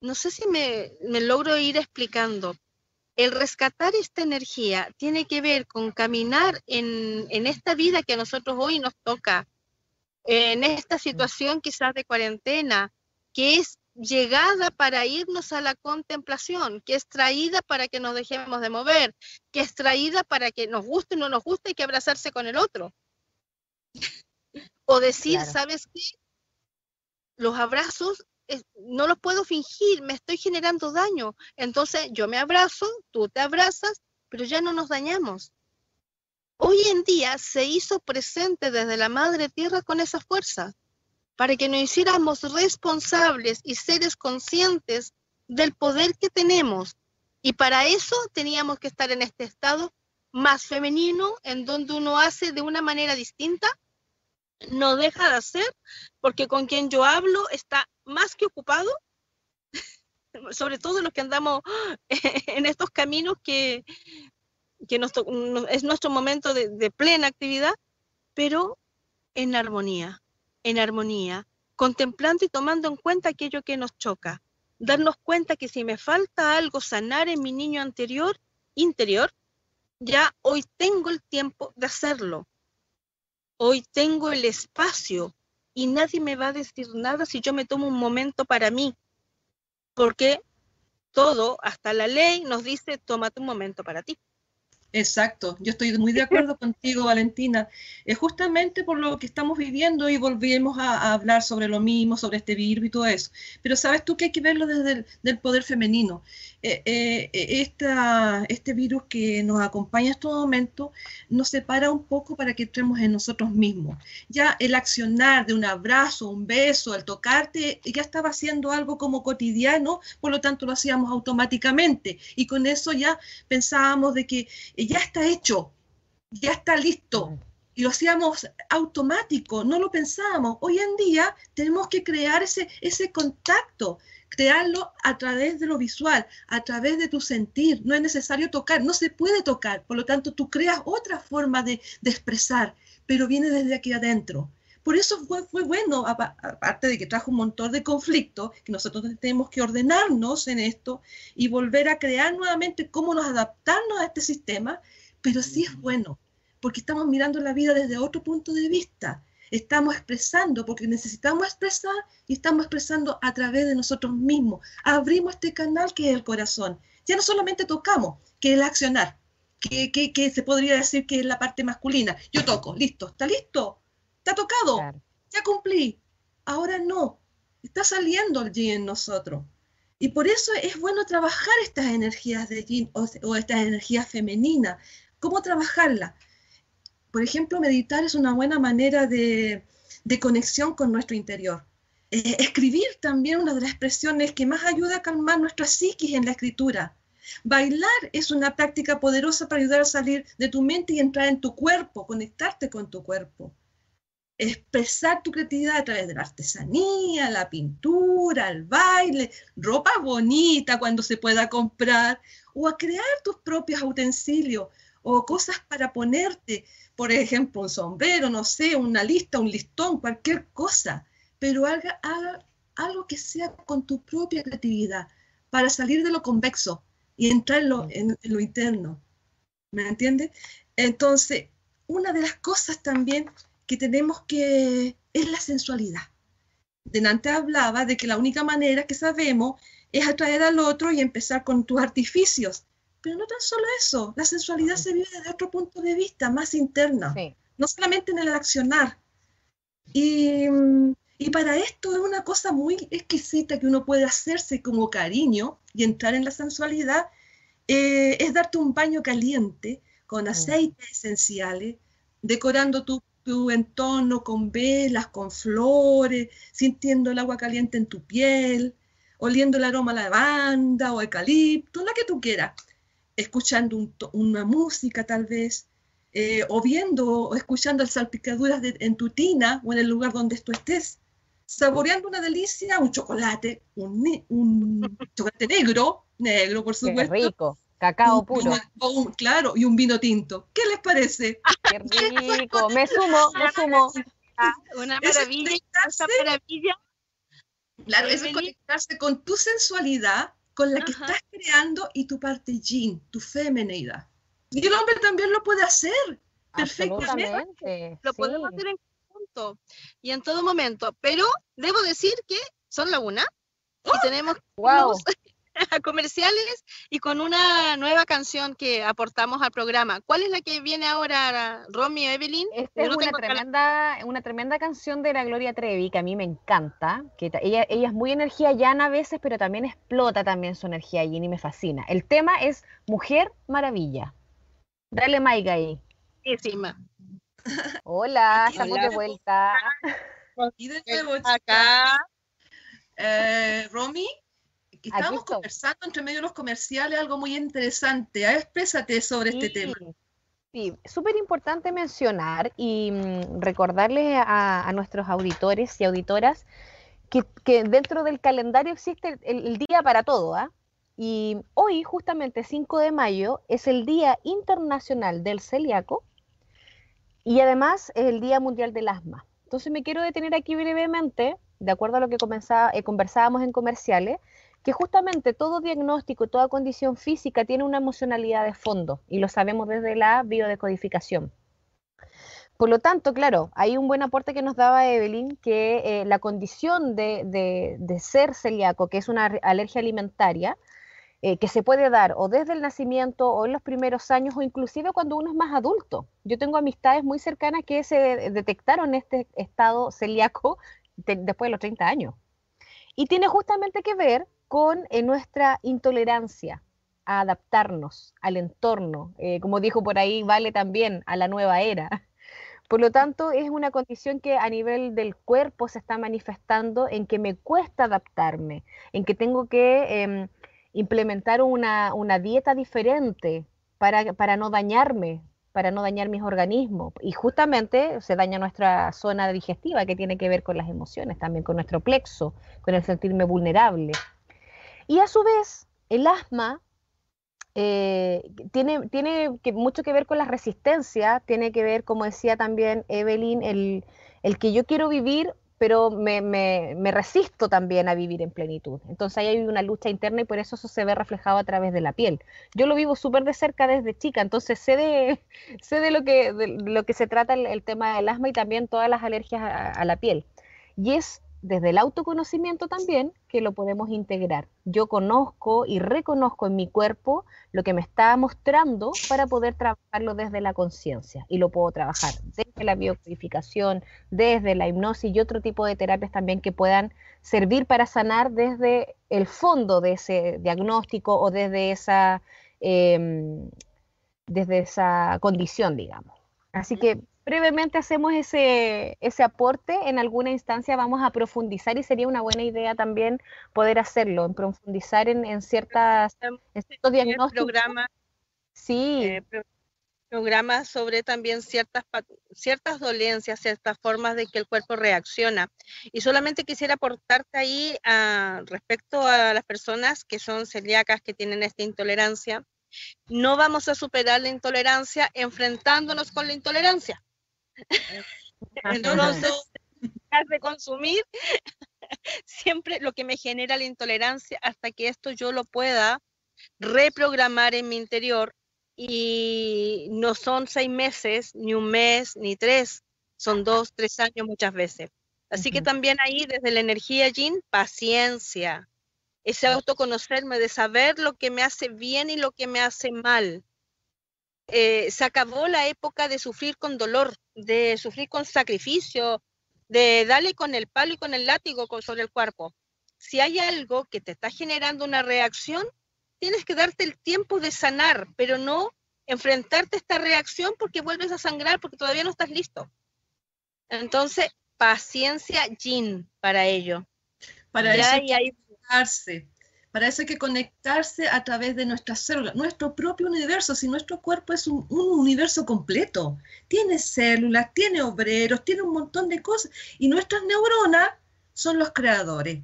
No sé si me, logro ir explicando. El rescatar esta energía tiene que ver con caminar en, en esta vida que a nosotros hoy nos toca, en esta situación quizás de cuarentena, que es llegada para irnos a la contemplación, que es traída para que nos dejemos de mover, que es traída para que nos guste o no nos guste y que abrazarse con el otro. o decir, ¿sabes qué? Los abrazos no los puedo fingir, me estoy generando daño. Entonces yo me abrazo, tú te abrazas, pero ya no nos dañamos. Hoy en día se hizo presente desde la Madre Tierra con esa fuerza para que nos hiciéramos responsables y seres conscientes del poder que tenemos. Y para eso teníamos que estar en este estado más femenino, en donde uno hace de una manera distinta, no deja de hacer, porque con quien yo hablo está más que ocupado, <laughs> sobre todo los que andamos <laughs> en estos caminos que, es nuestro momento de plena actividad, pero en armonía en armonía, contemplando y tomando en cuenta aquello que nos choca. Darnos cuenta que si me falta algo sanar en mi niño anterior, interior, ya hoy tengo el tiempo de hacerlo. Hoy tengo el espacio y nadie me va a decir nada si yo me tomo un momento para mí. Porque todo, hasta la ley, nos dice, tómate un momento para ti. Exacto, yo estoy muy de acuerdo contigo, Valentina. Es justamente por lo que estamos viviendo y volvemos a, hablar sobre lo mismo, sobre este virus y todo eso. Pero sabes tú que hay que verlo desde el poder femenino. Eh, eh, esta, este virus que nos acompaña en estos momentos nos separa un poco para que entremos en nosotros mismos. Ya el accionar de un abrazo, un beso, el tocarte, ya estaba haciendo algo como cotidiano, por lo tanto lo hacíamos automáticamente. Y con eso ya pensábamos de que ya está hecho, ya está listo. Y lo hacíamos automático, no lo pensábamos. Hoy en día tenemos que crear ese, ese contacto, crearlo a través de lo visual, a través de tu sentir. No es necesario tocar, no se puede tocar. Por lo tanto, tú creas otra forma de, de expresar, pero viene desde aquí adentro. Por eso fue, fue bueno, aparte de que trajo un montón de conflictos, que nosotros tenemos que ordenarnos en esto y volver a crear nuevamente cómo nos adaptarnos a este sistema, pero sí es bueno, porque estamos mirando la vida desde otro punto de vista. Estamos expresando porque necesitamos expresar y estamos expresando a través de nosotros mismos. Abrimos este canal que es el corazón. Ya no solamente tocamos, que es el accionar, que, que, que se podría decir que es la parte masculina. Yo toco, listo, ¿está listo? ¿Te ha tocado? Claro. Ya cumplí. Ahora no. Está saliendo el yin en nosotros. Y por eso es bueno trabajar estas energías de yin o, o estas energías femeninas. ¿Cómo trabajarlas? Por ejemplo, meditar es una buena manera de, de conexión con nuestro interior. Eh, escribir también una de las expresiones que más ayuda a calmar nuestra psiquis en la escritura. Bailar es una práctica poderosa para ayudar a salir de tu mente y entrar en tu cuerpo, conectarte con tu cuerpo expresar tu creatividad a través de la artesanía, la pintura, el baile, ropa bonita cuando se pueda comprar, o a crear tus propios utensilios o cosas para ponerte, por ejemplo, un sombrero, no sé, una lista, un listón, cualquier cosa, pero haga, algo que sea con tu propia creatividad para salir de lo convexo y entrar en lo, en lo interno. ¿Me entiendes? Entonces, una de las cosas también que tenemos que, es la sensualidad. Denante hablaba de que la única manera que sabemos es atraer al otro y empezar con tus artificios. Pero no tan solo eso, la sensualidad se vive desde otro punto de vista, más interna, sí. no solamente en el accionar. Y, y, para esto es una cosa muy exquisita que uno puede hacerse como cariño y entrar en la sensualidad, eh, es darte un baño caliente con aceites esenciales, decorando tu tu entorno con velas, con flores, sintiendo el agua caliente en tu piel, oliendo el aroma a lavanda o eucalipto, la que tú quieras, escuchando un una música tal vez, eh, o viendo o escuchando las salpicaduras de, en tu tina o en el lugar donde tú estés, saboreando una delicia, un chocolate, un, un chocolate negro, negro por supuesto. Qué rico Cacao puro. Un, claro, y un vino tinto. ¿Qué les parece? Qué <laughs> rico, me sumo, me sumo. Una maravilla, esa maravilla. Claro, eso es conectarse con tu sensualidad, con la que Ajá. estás creando y tu parte yin, tu femenidad. Y el hombre también lo puede hacer perfectamente. Lo sí. podemos hacer en conjunto y en todo momento. Pero debo decir que son la una y ¡Oh! tenemos wow. <laughs> a comerciales y con una nueva canción que aportamos al programa. ¿Cuál es la que viene ahora, Romy Evelyn? Esta es una tremenda, una tremenda canción de la Gloria Trevi que a mí me encanta. Que ella, ella es muy energía llana a veces, pero también explota también su energía y me fascina. El tema es Mujer Maravilla. Dale, Maiga ahí. Encima. Hola, estamos Hola. de vuelta. Y de <laughs> nuevo, acá. Eh, Romy, estábamos conversando entre medio de los comerciales algo muy interesante. A exprésate sobre sí, este tema. Sí, súper importante mencionar y mmm, recordarles a, a, nuestros auditores y auditoras que, que, dentro del calendario existe el, el día para todo. ¿ah? Y hoy, justamente 5 de mayo, es el Día Internacional del Celíaco y además es el Día Mundial del Asma. Entonces me quiero detener aquí brevemente, de acuerdo a lo que comenzaba, eh, conversábamos en comerciales, que justamente todo diagnóstico, toda condición física tiene una emocionalidad de fondo y lo sabemos desde la biodecodificación. Por lo tanto, claro, hay un buen aporte que nos daba Evelyn, que eh, la condición de, de, ser celíaco, que es una alergia alimentaria, eh, que se puede dar o desde el nacimiento o en los primeros años o inclusive cuando uno es más adulto. Yo tengo amistades muy cercanas que se detectaron este estado celíaco <laughs> después de los 30 años. Y tiene justamente que ver con eh, nuestra intolerancia a adaptarnos al entorno, eh, como dijo por ahí, vale también a la nueva era. <laughs> Por lo tanto, es una condición que a nivel del cuerpo se está manifestando en que me cuesta adaptarme, en que tengo que em, implementar una, dieta diferente para, para no dañarme, para no dañar mis organismos. Y justamente se daña nuestra zona digestiva, que tiene que ver con las emociones, también con nuestro plexo, con el sentirme vulnerable. Y a su vez, el asma eh, tiene, mucho que ver con la resistencia, tiene que ver, como decía también Evelyn, el, que yo quiero vivir pero me, resisto también a vivir en plenitud. Entonces ahí hay una lucha interna y por eso eso se ve reflejado a través de la piel. Yo lo vivo súper de cerca desde chica, entonces sé de, <laughs> sé de, lo, que, de lo que se trata el, tema del asma y también todas las alergias a la piel. Y es desde el autoconocimiento también que lo podemos integrar. Yo conozco y reconozco en mi cuerpo lo que me está mostrando para poder trabajarlo desde la conciencia y lo puedo trabajar desde la biocodificación, desde la hipnosis y otro tipo de terapias también que puedan servir para sanar desde el fondo de ese diagnóstico o desde esa, em, desde esa condición, digamos. Así que brevemente hacemos ese, ese aporte, en alguna instancia vamos a profundizar y sería una buena idea también poder hacerlo, en profundizar en, ciertas, ciertos diagnósticos. Programa, sí. Eh, programas sobre también ciertas, ciertas dolencias, ciertas formas de que el cuerpo reacciona. Y solamente quisiera aportarte ahí a, respecto a las personas que son celíacas, que tienen esta intolerancia. No vamos a superar la intolerancia enfrentándonos con la intolerancia. Entonces, dejar de consumir <laughs> siempre lo que me genera la intolerancia hasta que esto yo lo pueda reprogramar en mi interior y no son seis meses, ni un mes, ni tres, son dos, tres años muchas veces. Así que también ahí desde la energía Jin, paciencia, ese autoconocerme de saber lo que me hace bien y lo que me hace mal. Eh, se acabó la época de sufrir con dolor, de sufrir con sacrificio, de darle con el palo y con el látigo sobre el cuerpo. Si hay algo que te está generando una reacción, tienes que darte el tiempo de sanar, pero no enfrentarte a esta reacción porque vuelves a sangrar porque todavía no estás listo. Entonces, paciencia, Jin, para ello. Para eso hay para eso hay que conectarse a través de nuestras células, nuestro propio universo, si nuestro cuerpo es un, universo completo, tiene células, tiene obreros, tiene un montón de cosas, y nuestras neuronas son los creadores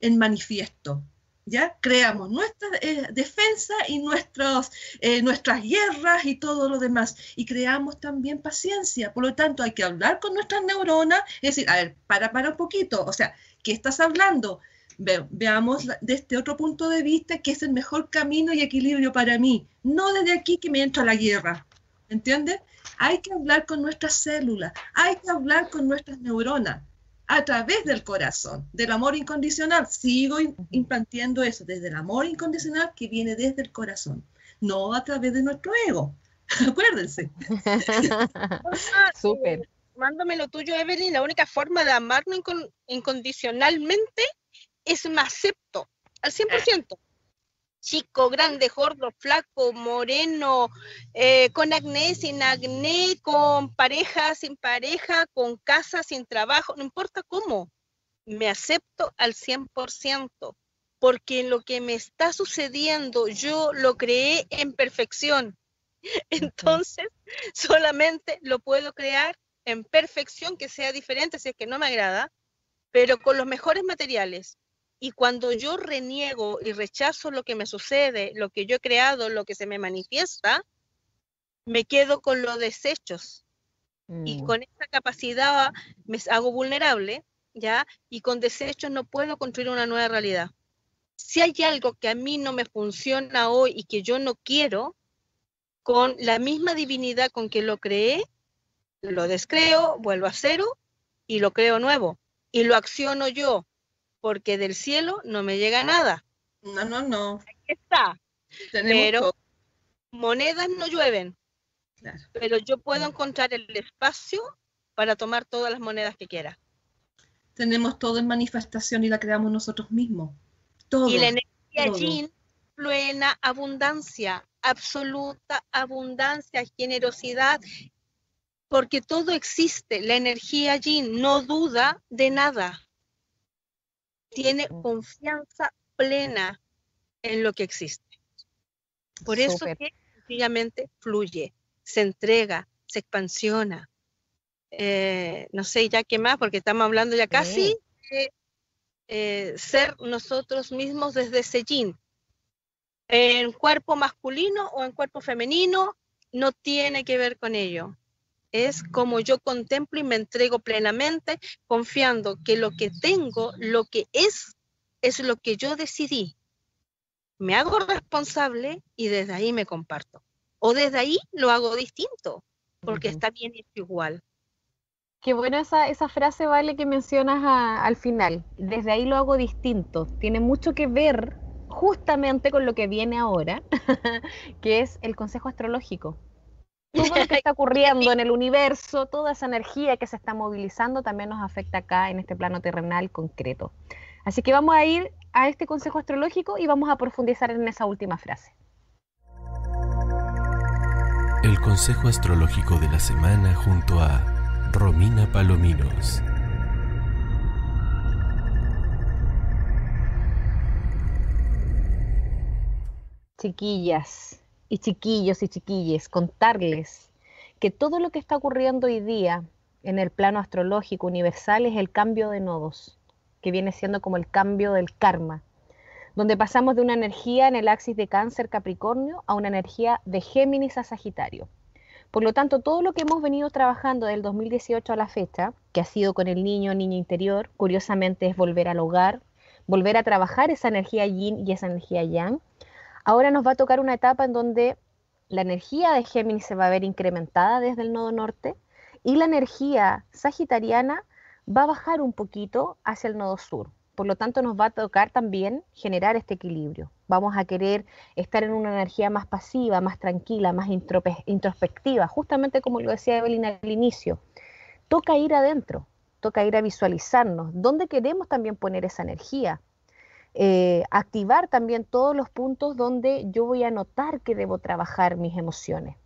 en manifiesto. ¿Ya? Creamos nuestra eh, defensa y nuestros, eh, nuestras guerras y todo lo demás. Y creamos también paciencia. Por lo tanto, hay que hablar con nuestras neuronas. Es decir, a ver, para, para un poquito. O sea, ¿qué estás hablando? Veamos desde este otro punto de vista que es el mejor camino y equilibrio para mí, no desde aquí que me entra la guerra, ¿entiendes? Hay que hablar con nuestras células, hay que hablar con nuestras neuronas a través del corazón, del amor incondicional. Sigo implantando eso, desde el amor incondicional que viene desde el corazón, no a través de nuestro ego. <laughs> Acuérdense. <laughs> Súper. Mándame lo tuyo, Evelyn. La única forma de amarnos incondicionalmente es me acepto al 100%. Chico, grande, gordo, flaco, moreno, eh, con acné, sin acné, con pareja, sin pareja, con casa, sin trabajo, no importa cómo, me acepto al 100%, porque lo que me está sucediendo yo lo creé en perfección. <laughs> Entonces, solamente lo puedo crear en perfección, que sea diferente si es que no me agrada, pero con los mejores materiales, y cuando yo reniego y rechazo lo que me sucede, lo que yo he creado, lo que se me manifiesta, me quedo con los desechos. Y mm. con esa capacidad me hago vulnerable, ¿ya? Y con desechos no puedo construir una nueva realidad. Si hay algo que a mí no me funciona hoy y que yo no quiero, con la misma divinidad con que lo creé, lo descreo, vuelvo a cero y lo creo nuevo. Y lo acciono yo porque del cielo no me llega nada. No, no, no. Hay está. Tenemos Pero todo, monedas no llueven, claro. pero yo puedo encontrar el espacio para tomar todas las monedas que quiera. Tenemos todo en manifestación y la creamos nosotros mismos. Todo. Y la energía todo. yin fluye en abundancia, absoluta abundancia, generosidad, porque todo existe. La energía yin no duda de nada. Tiene confianza plena en lo que existe. Por eso que sencillamente fluye, se entrega, se expansiona. Eh, no sé ya qué más, porque estamos hablando ya casi de eh, ser nosotros mismos desde yin. En cuerpo masculino o en cuerpo femenino, no tiene que ver con ello. Es como yo contemplo y me entrego plenamente, confiando que lo que tengo, lo que es, es lo que yo decidí. Me hago responsable y desde ahí me comparto. O desde ahí lo hago distinto, porque está bien hecho igual. Qué buena esa, esa frase, Vale, que mencionas a- al final. Desde ahí lo hago distinto. Tiene mucho que ver justamente con lo que viene ahora, <laughs> que es el consejo astrológico. Todo lo que <laughs> está ocurriendo en el universo, toda esa energía que se está movilizando también nos afecta acá en este plano terrenal concreto. Así que vamos a ir a este consejo astrológico y vamos a profundizar en esa última frase. El consejo astrológico de la semana junto a Romina Palominos. chiquillas y chiquillos y chiquilles, contarles que todo lo que está ocurriendo hoy día en el plano astrológico universal es el cambio de nodos, que viene siendo como el cambio del karma, donde pasamos de una energía en el axis de cáncer Capricornio a una energía de Géminis a Sagitario. Por lo tanto, todo lo que hemos venido trabajando del 2018 a la fecha, que ha sido con el niño, niño interior, curiosamente es volver al hogar, volver a trabajar esa energía yin y esa energía yang, Ahora nos va a tocar una etapa en donde la energía de Géminis se va a ver incrementada desde el nodo norte y la energía sagitariana va a bajar un poquito hacia el nodo sur. Por lo tanto, nos va a tocar también generar este equilibrio. Vamos a querer estar en una energía más pasiva, más tranquila, más introspectiva, justamente como lo decía Evelyn al inicio. Toca ir adentro, toca ir a visualizarnos. ¿Dónde queremos también poner esa energía? Eh, activar también todos los puntos donde yo voy a notar que debo trabajar mis emociones,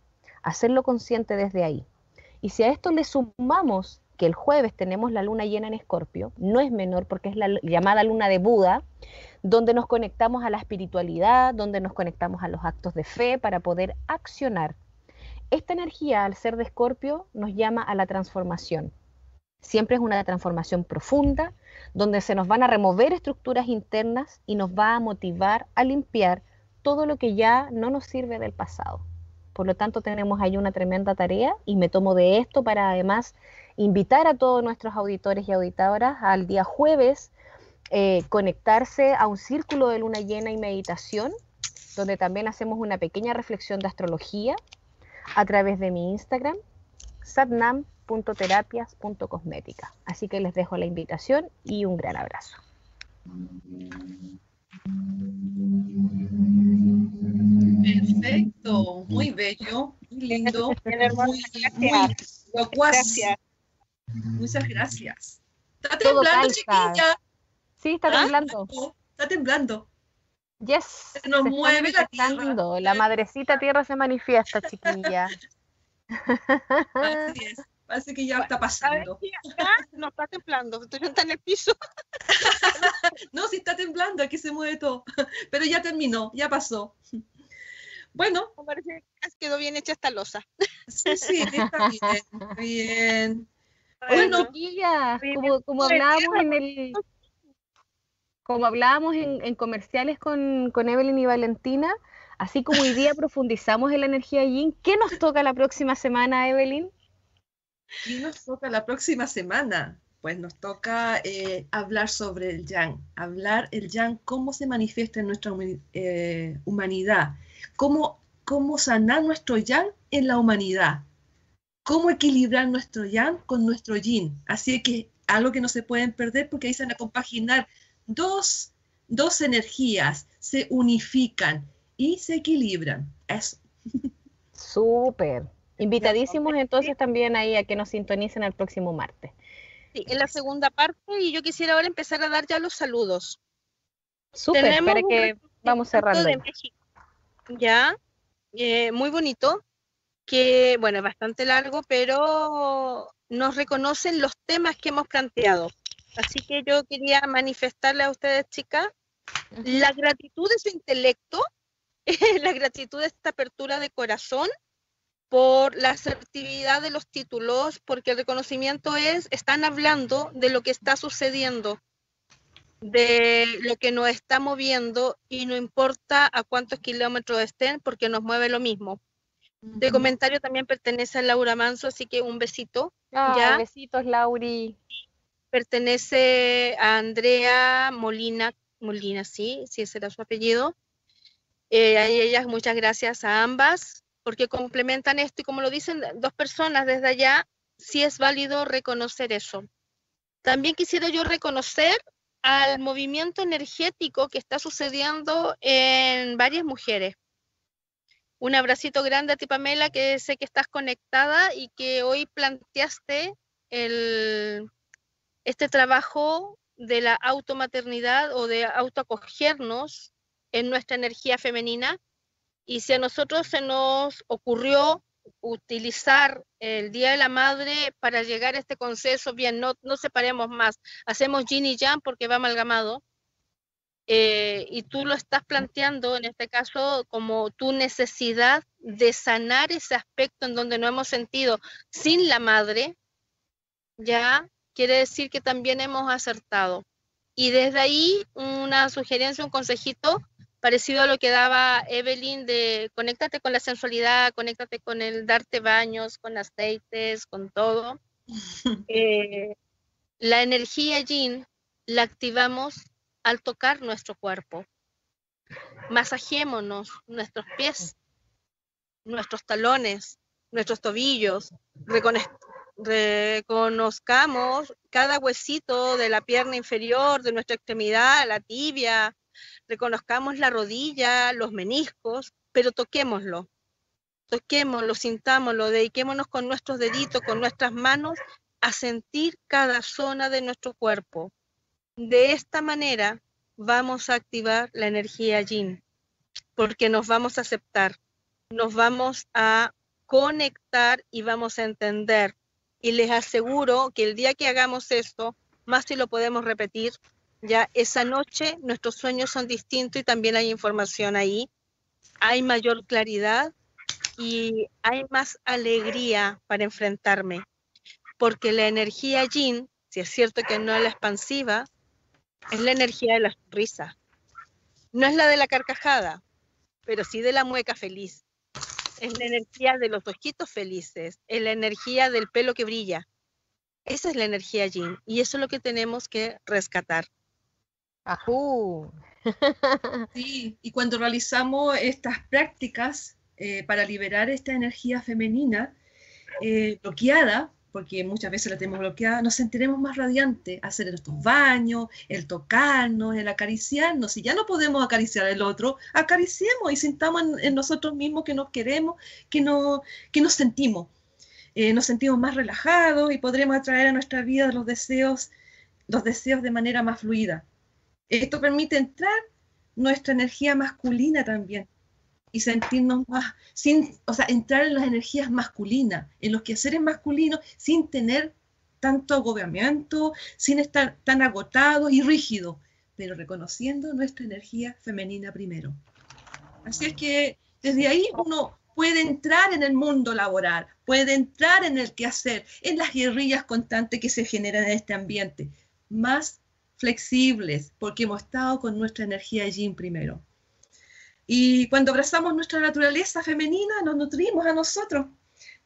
hacerlo consciente desde ahí. Y si a esto le sumamos que el jueves tenemos la luna llena en Escorpio, no es menor porque es la llamada luna de Buda, donde nos conectamos a la espiritualidad, donde nos conectamos a los actos de fe para poder accionar. Esta energía, al ser de Escorpio, nos llama a la transformación. Siempre es una transformación profunda, donde se nos van a remover estructuras internas y nos va a motivar a limpiar todo lo que ya no nos sirve del pasado. Por lo tanto, tenemos ahí una tremenda tarea y me tomo de esto para además invitar a todos nuestros auditores y auditoras al día jueves eh, conectarse a un círculo de luna llena y meditación, donde también hacemos una pequeña reflexión de astrología a través de mi Instagram, satnam.terapias.cosmética. Así que les dejo la invitación y un gran abrazo. Perfecto, muy bello, muy lindo, <laughs> muy, gracias. muy locuaz. Gracias. Muchas gracias. Está temblando, chiquilla. Sí, está ¿Ah? temblando. Está temblando. Yes. Se nos mueve la tierra. La madrecita tierra se manifiesta, chiquilla. <laughs> Así es. Parece que ya está pasando. acá no está temblando, estoy sentada en el piso. <laughs> No, sí está temblando, aquí se mueve todo. <laughs> Pero ya terminó, ya pasó. Bueno, parece que quedó bien hecha esta losa. sí, sí, está bien. está bien. Bueno, como, como bien, hablábamos en el como hablábamos en, en comerciales con, con Evelyn y Valentina, así como hoy día <laughs> profundizamos en la energía yin, ¿qué nos toca la próxima semana, Evelyn? ¿Qué nos toca la próxima semana? Pues nos toca eh, hablar sobre el yang, hablar el yang, cómo se manifiesta en nuestra eh, humanidad, cómo, cómo sanar nuestro yang en la humanidad, cómo equilibrar nuestro yang con nuestro yin. Así que algo que no se pueden perder porque ahí se van a compaginar dos, dos energías, se unifican y se equilibran. Eso. Súper. Invitadísimos entonces también ahí a que nos sintonicen el próximo martes. Sí, en la segunda parte y yo quisiera ahora empezar a dar ya los saludos. Súper, para que vamos cerrando. De México, ya, eh, muy bonito, que bueno, es bastante largo, pero nos reconocen los temas que hemos planteado. Así que yo quería manifestarle a ustedes, chicas, la gratitud de su intelecto, <laughs> la gratitud de esta apertura de corazón por la asertividad de los títulos, porque el reconocimiento es, están hablando de lo que está sucediendo, de lo que nos está moviendo y no importa a cuántos kilómetros estén, porque nos mueve lo mismo. De comentario también pertenece a Laura Manso, así que un besito. Ah, ¿ya? Besitos, Lauri. Pertenece a Andrea Molina, Molina, sí, sí, ese era su apellido. Eh, a ellas muchas gracias a ambas porque complementan esto y como lo dicen dos personas desde allá, sí es válido reconocer eso. También quisiera yo reconocer al movimiento energético que está sucediendo en varias mujeres. Un abracito grande a ti, Pamela, que sé que estás conectada y que hoy planteaste el, este trabajo de la automaternidad o de autoacogernos en nuestra energía femenina y si a nosotros se nos ocurrió utilizar el Día de la Madre para llegar a este consenso, bien, no, no separemos más, hacemos yin y yang porque va amalgamado, eh, y tú lo estás planteando en este caso como tu necesidad de sanar ese aspecto en donde no hemos sentido sin la madre, ya quiere decir que también hemos acertado. Y desde ahí una sugerencia, un consejito, parecido a lo que daba Evelyn de conéctate con la sensualidad, conéctate con el darte baños, con aceites, con todo. <laughs> Eh, la energía yin la activamos al tocar nuestro cuerpo. Masajémonos nuestros pies, nuestros talones, nuestros tobillos, reconozcamos cada huesito de la pierna inferior, de nuestra extremidad, la tibia, reconozcamos la rodilla, los meniscos, pero toquémoslo, toquémoslo, sintámoslo, dediquémonos con nuestros deditos, con nuestras manos a sentir cada zona de nuestro cuerpo. De esta manera vamos a activar la energía yin, porque nos vamos a aceptar, nos vamos a conectar y vamos a entender. Y les aseguro que el día que hagamos esto, más si lo podemos repetir, ya esa noche nuestros sueños son distintos y también hay información ahí, hay mayor claridad y hay más alegría para enfrentarme, porque la energía yin, si es cierto que no es la expansiva, es la energía de la sonrisa. No es la de la carcajada, pero sí de la mueca feliz. Es la energía de los ojitos felices, es la energía del pelo que brilla. Esa es la energía yin y eso es lo que tenemos que rescatar. Ajú. <laughs> Sí, y cuando realizamos estas prácticas eh, para liberar esta energía femenina eh, bloqueada, porque muchas veces la tenemos bloqueada, nos sentiremos más radiantes, hacer estos baños, el tocarnos, el acariciarnos. Si ya no podemos acariciar al otro, acariciemos y sintamos en, nosotros mismos que nos queremos, que, no, que nos sentimos. Eh, nos sentimos más relajados y podremos atraer a nuestra vida los deseos, los deseos de manera más fluida. Esto permite entrar nuestra energía masculina también y sentirnos más, sin, o sea, entrar en las energías masculinas, en los quehaceres masculinos, sin tener tanto agobiamiento, sin estar tan agotados y rígidos, pero reconociendo nuestra energía femenina primero. Así es que desde ahí uno puede entrar en el mundo laboral, puede entrar en el quehacer, en las guerrillas constantes que se generan en este ambiente, más flexibles, porque hemos estado con nuestra energía yin primero. Y cuando abrazamos nuestra naturaleza femenina, nos nutrimos a nosotros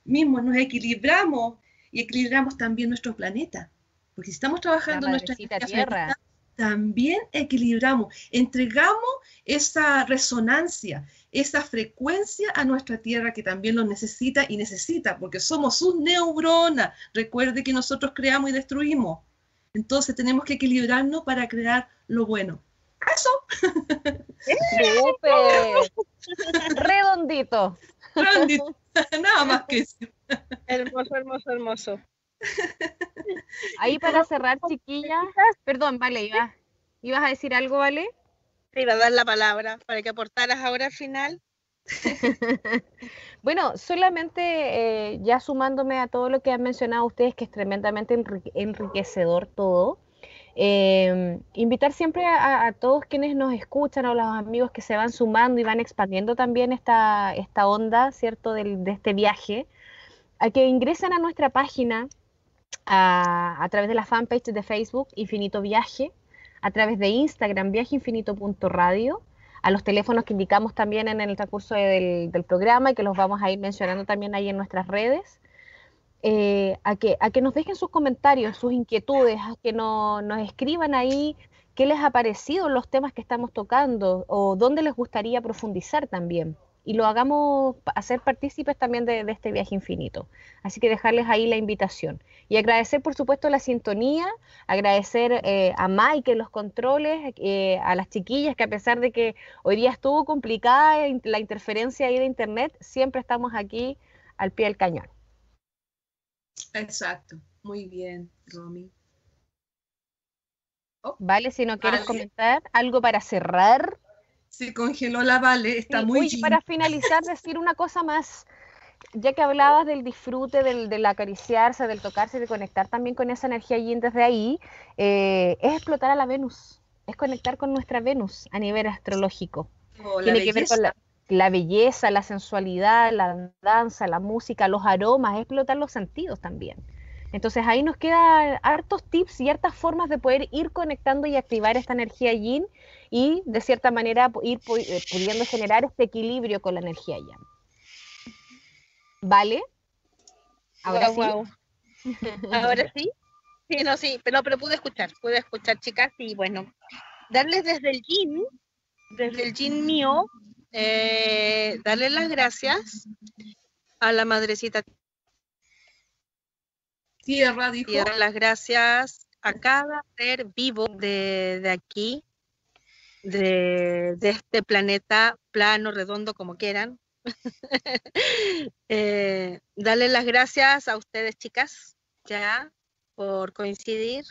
mismos, nos equilibramos y equilibramos también nuestro planeta. Porque si estamos trabajando nuestra tierra, también equilibramos, entregamos esa resonancia, esa frecuencia a nuestra tierra que también lo necesita y necesita, porque somos sus neuronas. Recuerde que nosotros creamos y destruimos. Entonces tenemos que equilibrarnos para crear lo bueno. Eso. ¡Súper! Redondito. Redondito. <laughs> Nada más que eso. Hermoso, hermoso, hermoso. Ahí para cerrar, chiquillas. Perdón, vale, ibas, ibas a decir algo, ¿vale? Te iba a dar la palabra para que aportaras ahora al final. <laughs> bueno, solamente eh, ya sumándome a todo lo que han mencionado ustedes, que es tremendamente enriquecedor todo. Eh, invitar siempre a, todos quienes nos escuchan, o los amigos que se van sumando y van expandiendo también esta, esta onda, ¿cierto?, de este viaje, a que ingresen a nuestra página a, a través de la fanpage de Facebook Infinito Viaje, a través de Instagram viajeinfinito.radio, a los teléfonos que indicamos también en el recurso del, programa y que los vamos a ir mencionando también ahí en nuestras redes. Eh, a, que, a que nos dejen sus comentarios, sus inquietudes, a que nos escriban ahí qué les ha parecido los temas que estamos tocando o dónde les gustaría profundizar también y lo hagamos hacer partícipes también de, este viaje infinito. Así que dejarles ahí la invitación. Y agradecer, por supuesto, la sintonía, agradecer eh, a Mike en los controles, eh, a las chiquillas que a pesar de que hoy día estuvo complicada la interferencia ahí de internet, siempre estamos aquí al pie del cañón. Exacto, muy bien, Romy. Oh, vale, si no quieres comentar algo para cerrar se congeló la Vale, está muy muy Para finalizar, decir una cosa más, ya que hablabas del disfrute, del, del acariciarse, del tocarse, de conectar también con esa energía yin desde ahí, eh, es explotar a la Venus, es conectar con nuestra Venus a nivel astrológico. Oh, Tiene que ver con la, la, belleza, la sensualidad, la danza, la música, los aromas, explotar los sentidos también. Entonces ahí nos quedan hartos tips y hartas formas de poder ir conectando y activar esta energía yin y de cierta manera ir eh, pudiendo generar este equilibrio con la energía yang. ¿Vale? Ahora sí. <laughs> Ahora sí. Sí, no, sí, pero, pero pude escuchar, pude escuchar, chicas, y bueno, darles desde el yin, desde el yin mío, eh, darles las gracias a la madrecita tierra, dijo. Y las gracias a cada ser vivo de, aquí, de, este planeta plano, redondo, como quieran. <laughs> eh, las gracias a ustedes, chicas, ya, por coincidir.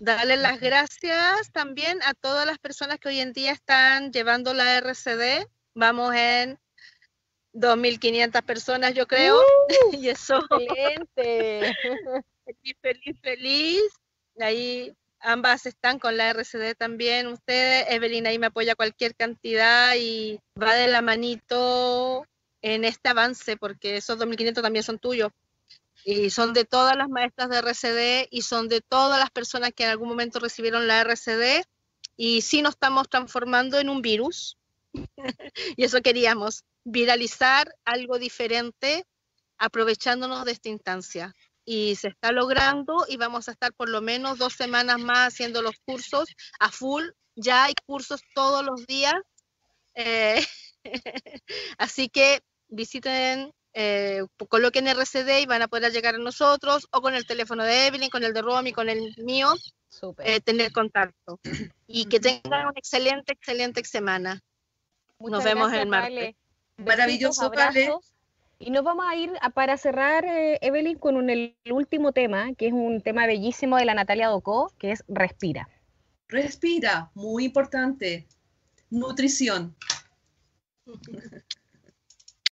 Darle las gracias también a todas las personas que hoy en día están llevando la RCD. Vamos en 2.500 personas, yo creo. Uh, <laughs> y eso. Excelente. <laughs> feliz, feliz, feliz. Ahí ambas están con la RCD también. Ustedes, Evelyn, ahí me apoya cualquier cantidad y va de la manito en este avance, porque esos 2.500 también son tuyos. Y son de todas las maestras de RCD y son de todas las personas que en algún momento recibieron la RCD. Y sí nos estamos transformando en un virus. <laughs> y eso queríamos viralizar algo diferente aprovechándonos de esta instancia. Y se está logrando y vamos a estar por lo menos dos semanas más haciendo los cursos a full. Ya hay cursos todos los días. Eh, <laughs> así que visiten, eh, coloquen RCD y van a poder llegar a nosotros o con el teléfono de Evelyn, con el de Romy, con el mío, eh, tener contacto. Y que tengan una excelente, excelente semana. Nos vemos el martes. Maravilloso, vale. Y nos vamos a ir para cerrar, eh, Evelyn, con el último tema, que es un tema bellísimo de la Natalia Docó, que es Respira. Respira, muy importante. Nutrición. <laughs>